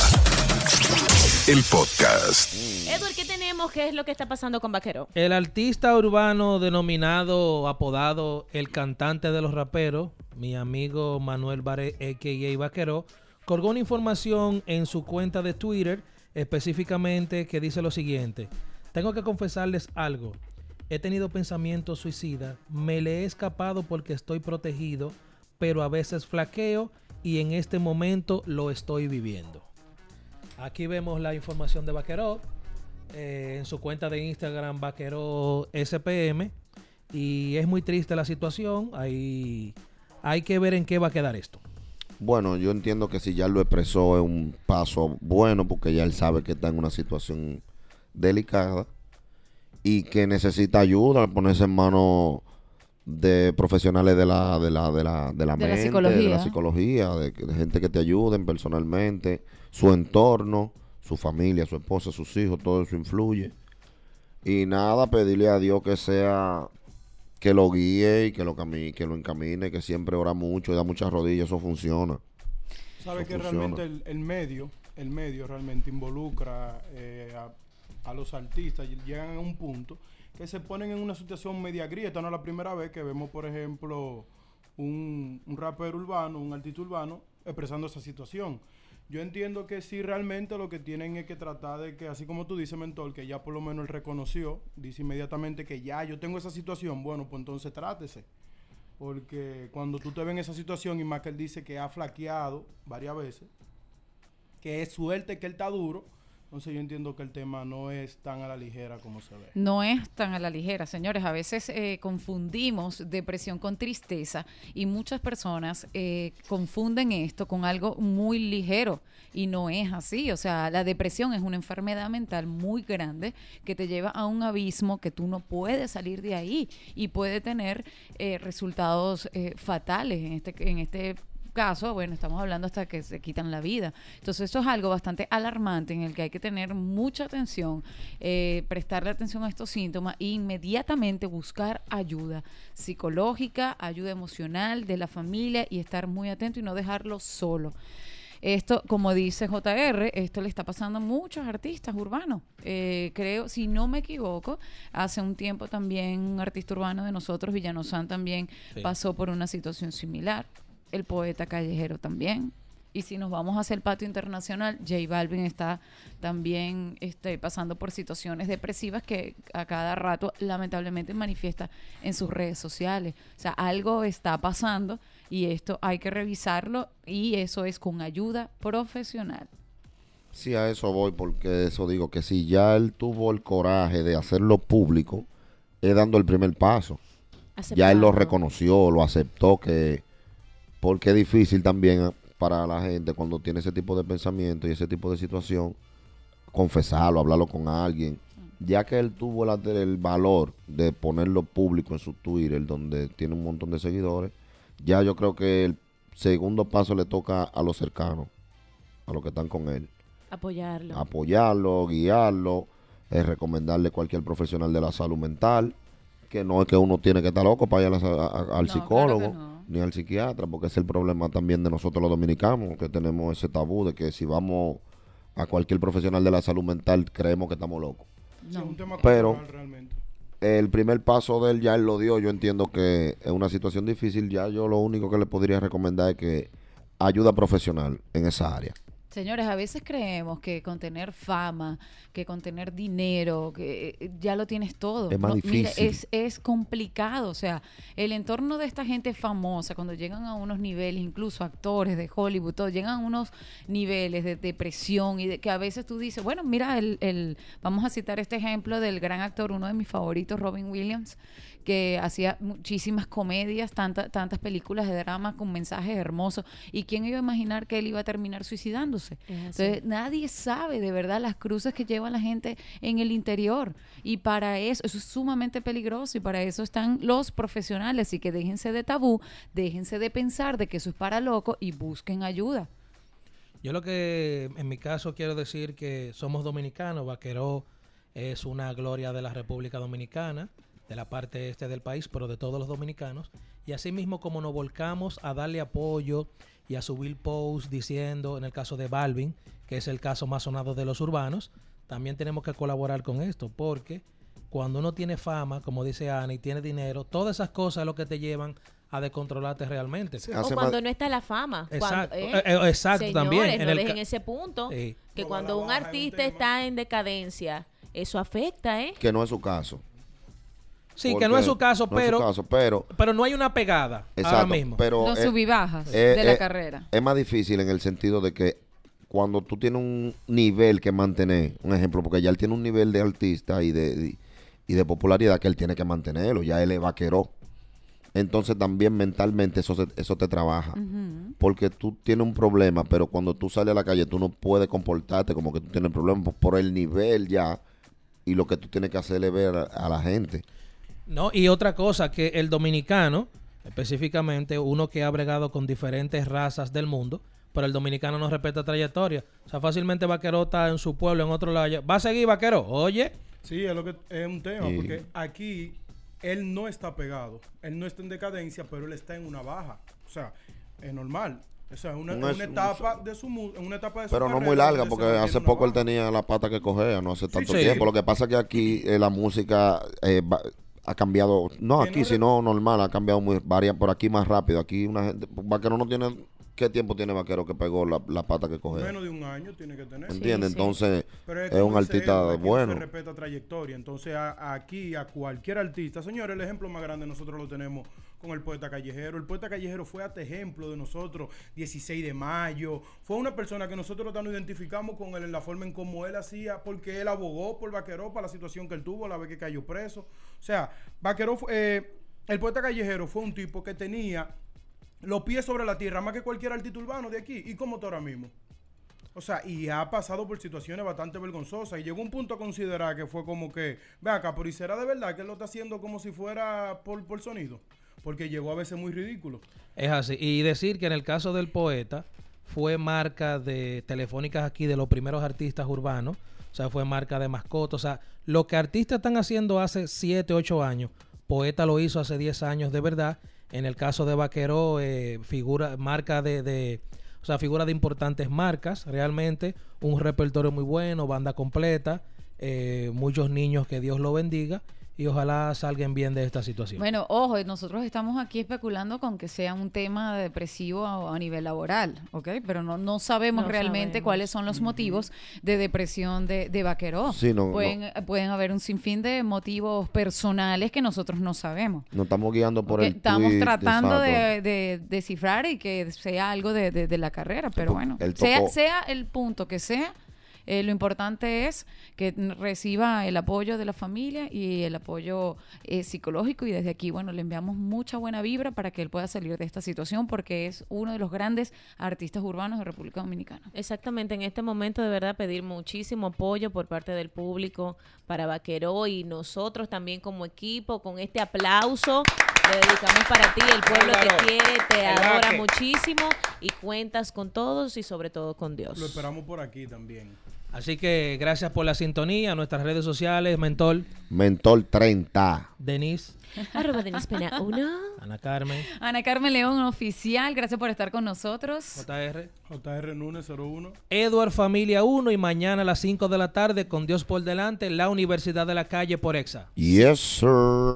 El podcast. Edward, ¿qué tenemos? ¿Qué es lo que está pasando con Vaquero? El artista urbano denominado, apodado el cantante de los raperos, mi amigo Manuel Baré, a.k.a. Vaquero, colgó una información en su cuenta de Twitter, específicamente que dice lo siguiente. Tengo que confesarles algo. he tenido pensamientos suicidas, me le he escapado porque estoy protegido, pero a veces flaqueo y en este momento lo estoy viviendo. Aquí vemos la información de Vaqueró eh, en su cuenta de Instagram Vaqueró SPM y es muy triste la situación. Hay, hay que ver en qué va a quedar esto. Bueno, yo entiendo que si ya lo expresó es un paso bueno porque ya él sabe que está en una situación delicada y que necesita ayuda, ponerse en manos de profesionales de la de la de la, de la De la mente, de psicología. la psicología, de, de gente que te ayuden personalmente, su entorno, su familia, su esposa, sus hijos, todo eso influye. Y nada, pedirle a Dios que sea que lo guíe y que lo camine, que lo encamine, que siempre ora mucho da muchas rodillas, eso funciona. Sabe Eso que funciona. realmente el, el medio, el medio realmente involucra eh, a, a los artistas y llegan a un punto que se ponen en una situación media gris. Esta no es la primera vez que vemos, por ejemplo, un, un rapero urbano, un artista urbano expresando esa situación. Yo entiendo que sí, realmente lo que tienen es que tratar de que, así como tú dices, Mentor, que ya por lo menos él reconoció, dice inmediatamente que ya yo tengo esa situación, bueno, pues entonces trátese. Porque cuando tú te ves en esa situación, y más que él dice que ha flaqueado varias veces, que es suerte que él está duro, entonces yo entiendo que el tema no es tan a la ligera como se ve. No es tan a la ligera, señores. A veces eh, confundimos depresión con tristeza y muchas personas eh, confunden esto con algo muy ligero y no es así. O sea, la depresión es una enfermedad mental muy grande que te lleva a un abismo que tú no puedes salir de ahí y puede tener eh, resultados eh, fatales en este, en este caso, bueno, estamos hablando hasta que se quitan la vida. Entonces, eso es algo bastante alarmante en el que hay que tener mucha atención, eh, prestarle atención a estos síntomas e inmediatamente buscar ayuda psicológica, ayuda emocional de la familia y estar muy atento y no dejarlo solo. Esto, como dice JR, esto le está pasando a muchos artistas urbanos. Eh, creo, si no me equivoco, hace un tiempo también un artista urbano de nosotros, Villanosan, también Sí. pasó por una situación similar. El poeta callejero también. Y si nos vamos hacia el patio internacional, J Balvin está también este, pasando por situaciones depresivas que a cada rato lamentablemente manifiesta en sus redes sociales. O sea, algo está pasando y esto hay que revisarlo y eso es con ayuda profesional. Sí, a eso voy, porque eso digo, que si ya él tuvo el coraje de hacerlo público, es dando el primer paso. Ya él lo reconoció, lo aceptó, que porque es difícil también ah, para la gente cuando tiene ese tipo de pensamiento y ese tipo de situación, confesarlo, hablarlo con alguien. Ya que él tuvo la- el valor de ponerlo público en su Twitter, donde tiene un montón de seguidores, ya yo creo que el segundo paso le toca a los cercanos, a los que están con él Apoyarlo. apoyarlo, guiarlo, eh, recomendarle cualquier profesional de la salud mental, que no es que uno tiene que estar loco para ir a la a- a- al No, psicólogo claro. Ni al psiquiatra, porque es el problema también de nosotros los dominicanos, que tenemos ese tabú de que si vamos a cualquier profesional de la salud mental creemos que estamos locos. Sí, es un tema Pero el primer paso de él ya él lo dio, yo entiendo que es una situación difícil, ya yo lo único que le podría recomendar es que ayuda profesional en esa área. Señores, a veces creemos que con tener fama, que con tener dinero, que eh, ya lo tienes todo. Es más mira, difícil. es, es complicado. O sea, el entorno de esta gente famosa, cuando llegan a unos niveles, incluso actores de Hollywood, todo, llegan a unos niveles de depresión y de que a veces tú dices, bueno, mira, el, el, vamos a citar este ejemplo del gran actor, uno de mis favoritos, Robin Williams, que hacía muchísimas comedias, tanta- tantas películas de drama con mensajes hermosos. ¿Y quién iba a imaginar que él iba a terminar suicidándose? Entonces, nadie sabe de verdad las cruces que lleva la gente en el interior. Y para eso, eso es sumamente peligroso y para eso están los profesionales. Así que déjense de tabú, déjense de pensar de que eso es para loco y busquen ayuda. Yo lo que en mi caso quiero decir que somos dominicanos, Vaqueró es una gloria de la República Dominicana, de la parte este del país, pero de todos los dominicanos. Y así mismo como nos volcamos a darle apoyo y a subir posts diciendo, en el caso de Balvin, que es el caso más sonado de los urbanos, también tenemos que colaborar con esto, porque cuando uno tiene fama, como dice Ana, y tiene dinero, todas esas cosas es lo que te llevan a descontrolarte realmente. O cuando no está la fama. Exacto, Cuando- eh, eh, exacto, Señores, también, en no el dejen ca- ese punto. Sí. Que cuando un artista está en decadencia, eso afecta, ¿eh? Que no es su caso. Sí, que no es su caso, no es su pero, caso, pero pero no hay una pegada ahora mismo. pero No sub y bajas eh, de la carrera. Es más difícil en el sentido de que cuando tú tienes un nivel que mantener, un ejemplo, porque ya él tiene un nivel de artista y de, y de popularidad que él tiene que mantenerlo, ya él es vaquero. Entonces también mentalmente eso, se- eso te trabaja. Porque tú tienes un problema, pero cuando tú sales a la calle tú no puedes comportarte como que tú tienes problemas por, por el nivel ya y lo que tú tienes que hacerle ver a, a la gente. No, y otra cosa, que el dominicano, específicamente uno que ha bregado con diferentes razas del mundo, pero el dominicano no respeta trayectoria. O sea, fácilmente Vaquero está en su pueblo, en otro lado. ¿Va a seguir Vaquero? Oye. Sí, es lo que es un tema, porque aquí él no está pegado, él no está en decadencia, pero él está en una baja. O sea, es normal. O sea, una, No es- una etapa de su una etapa de su Pero no muy larga, porque hace poco él tenía la pata que cogea, no hace tanto sí. tiempo. Lo que pasa es que aquí eh, la música eh, va- ha cambiado, no aquí, no sino normal, ha cambiado muy, varia por aquí más rápido. Aquí una gente, Vaquero no tiene, ¿qué tiempo tiene Vaquero que pegó la, la pata que cogea? Menos de un año tiene que tener. ¿Entiendes? Entonces, Pero es, un artista bueno. se respeta trayectoria. Entonces, a- aquí, a cualquier artista, señores, el ejemplo más grande nosotros lo tenemos con el poeta callejero. El poeta callejero fue hasta ejemplo de nosotros, 16 de mayo. Fue una persona que nosotros nos identificamos con él en la forma en cómo él hacía, porque él abogó por Vaqueró para la situación que él tuvo, la vez que cayó preso. O sea, Vaqueró, eh, el poeta callejero fue un tipo que tenía los pies sobre la tierra más que cualquier artista urbano de aquí. ¿Y cómo está ahora mismo? O sea, y ha pasado por situaciones bastante vergonzosas. Y llegó un punto a considerar que fue como que, ve acá, pero ¿y será de verdad que él lo está haciendo como si fuera por, por sonido? Porque llegó a veces muy ridículo. Es así. Y decir que en el caso del poeta fue marca de telefónicas aquí de los primeros artistas urbanos. O sea, fue marca de mascotas. O sea, lo que artistas están haciendo hace 7, 8 años, poeta lo hizo hace 10 años de verdad. En el caso de Vaquero, eh, figura, marca de, o sea, figura de importantes marcas, realmente. Un repertorio muy bueno, banda completa, eh, muchos niños que Dios lo bendiga. Y ojalá salgan bien de esta situación. Bueno, ojo, nosotros estamos aquí especulando con que sea un tema depresivo a, a nivel laboral, ¿ok? Pero no, no sabemos No realmente sabemos. cuáles son los motivos de depresión de, de Vaqueró. Sí, no, pueden, pueden haber un sinfín de motivos personales que nosotros no sabemos. Nos estamos guiando por Que el estamos tweet, tratando de, de descifrar y que sea algo de, de- de la carrera, pero bueno, sea, sea el punto que sea, eh, lo importante es que reciba el apoyo de la familia y el apoyo eh, psicológico y desde aquí, bueno, le enviamos mucha buena vibra para que él pueda salir de esta situación porque es uno de los grandes artistas urbanos de República Dominicana. Exactamente, en este momento de verdad pedir muchísimo apoyo por parte del público para Vaqueró y nosotros también como equipo con este aplauso le dedicamos para ti, el pueblo Álvaro, te quiere, te adora muchísimo y cuentas con todos y sobre todo con Dios. Lo esperamos por aquí también. Así que gracias por la sintonía, nuestras redes sociales, Mentor, Mentor 30. Denise, *laughs* Arroba Denis Pena 1. Ana Carmen, Ana Carmen León, oficial, gracias por estar con nosotros. JR. JR Núñez 01. Edward Familia 1 y mañana a las 5 de la tarde con Dios por delante, la Universidad de la Calle por Exa. Yes, sir.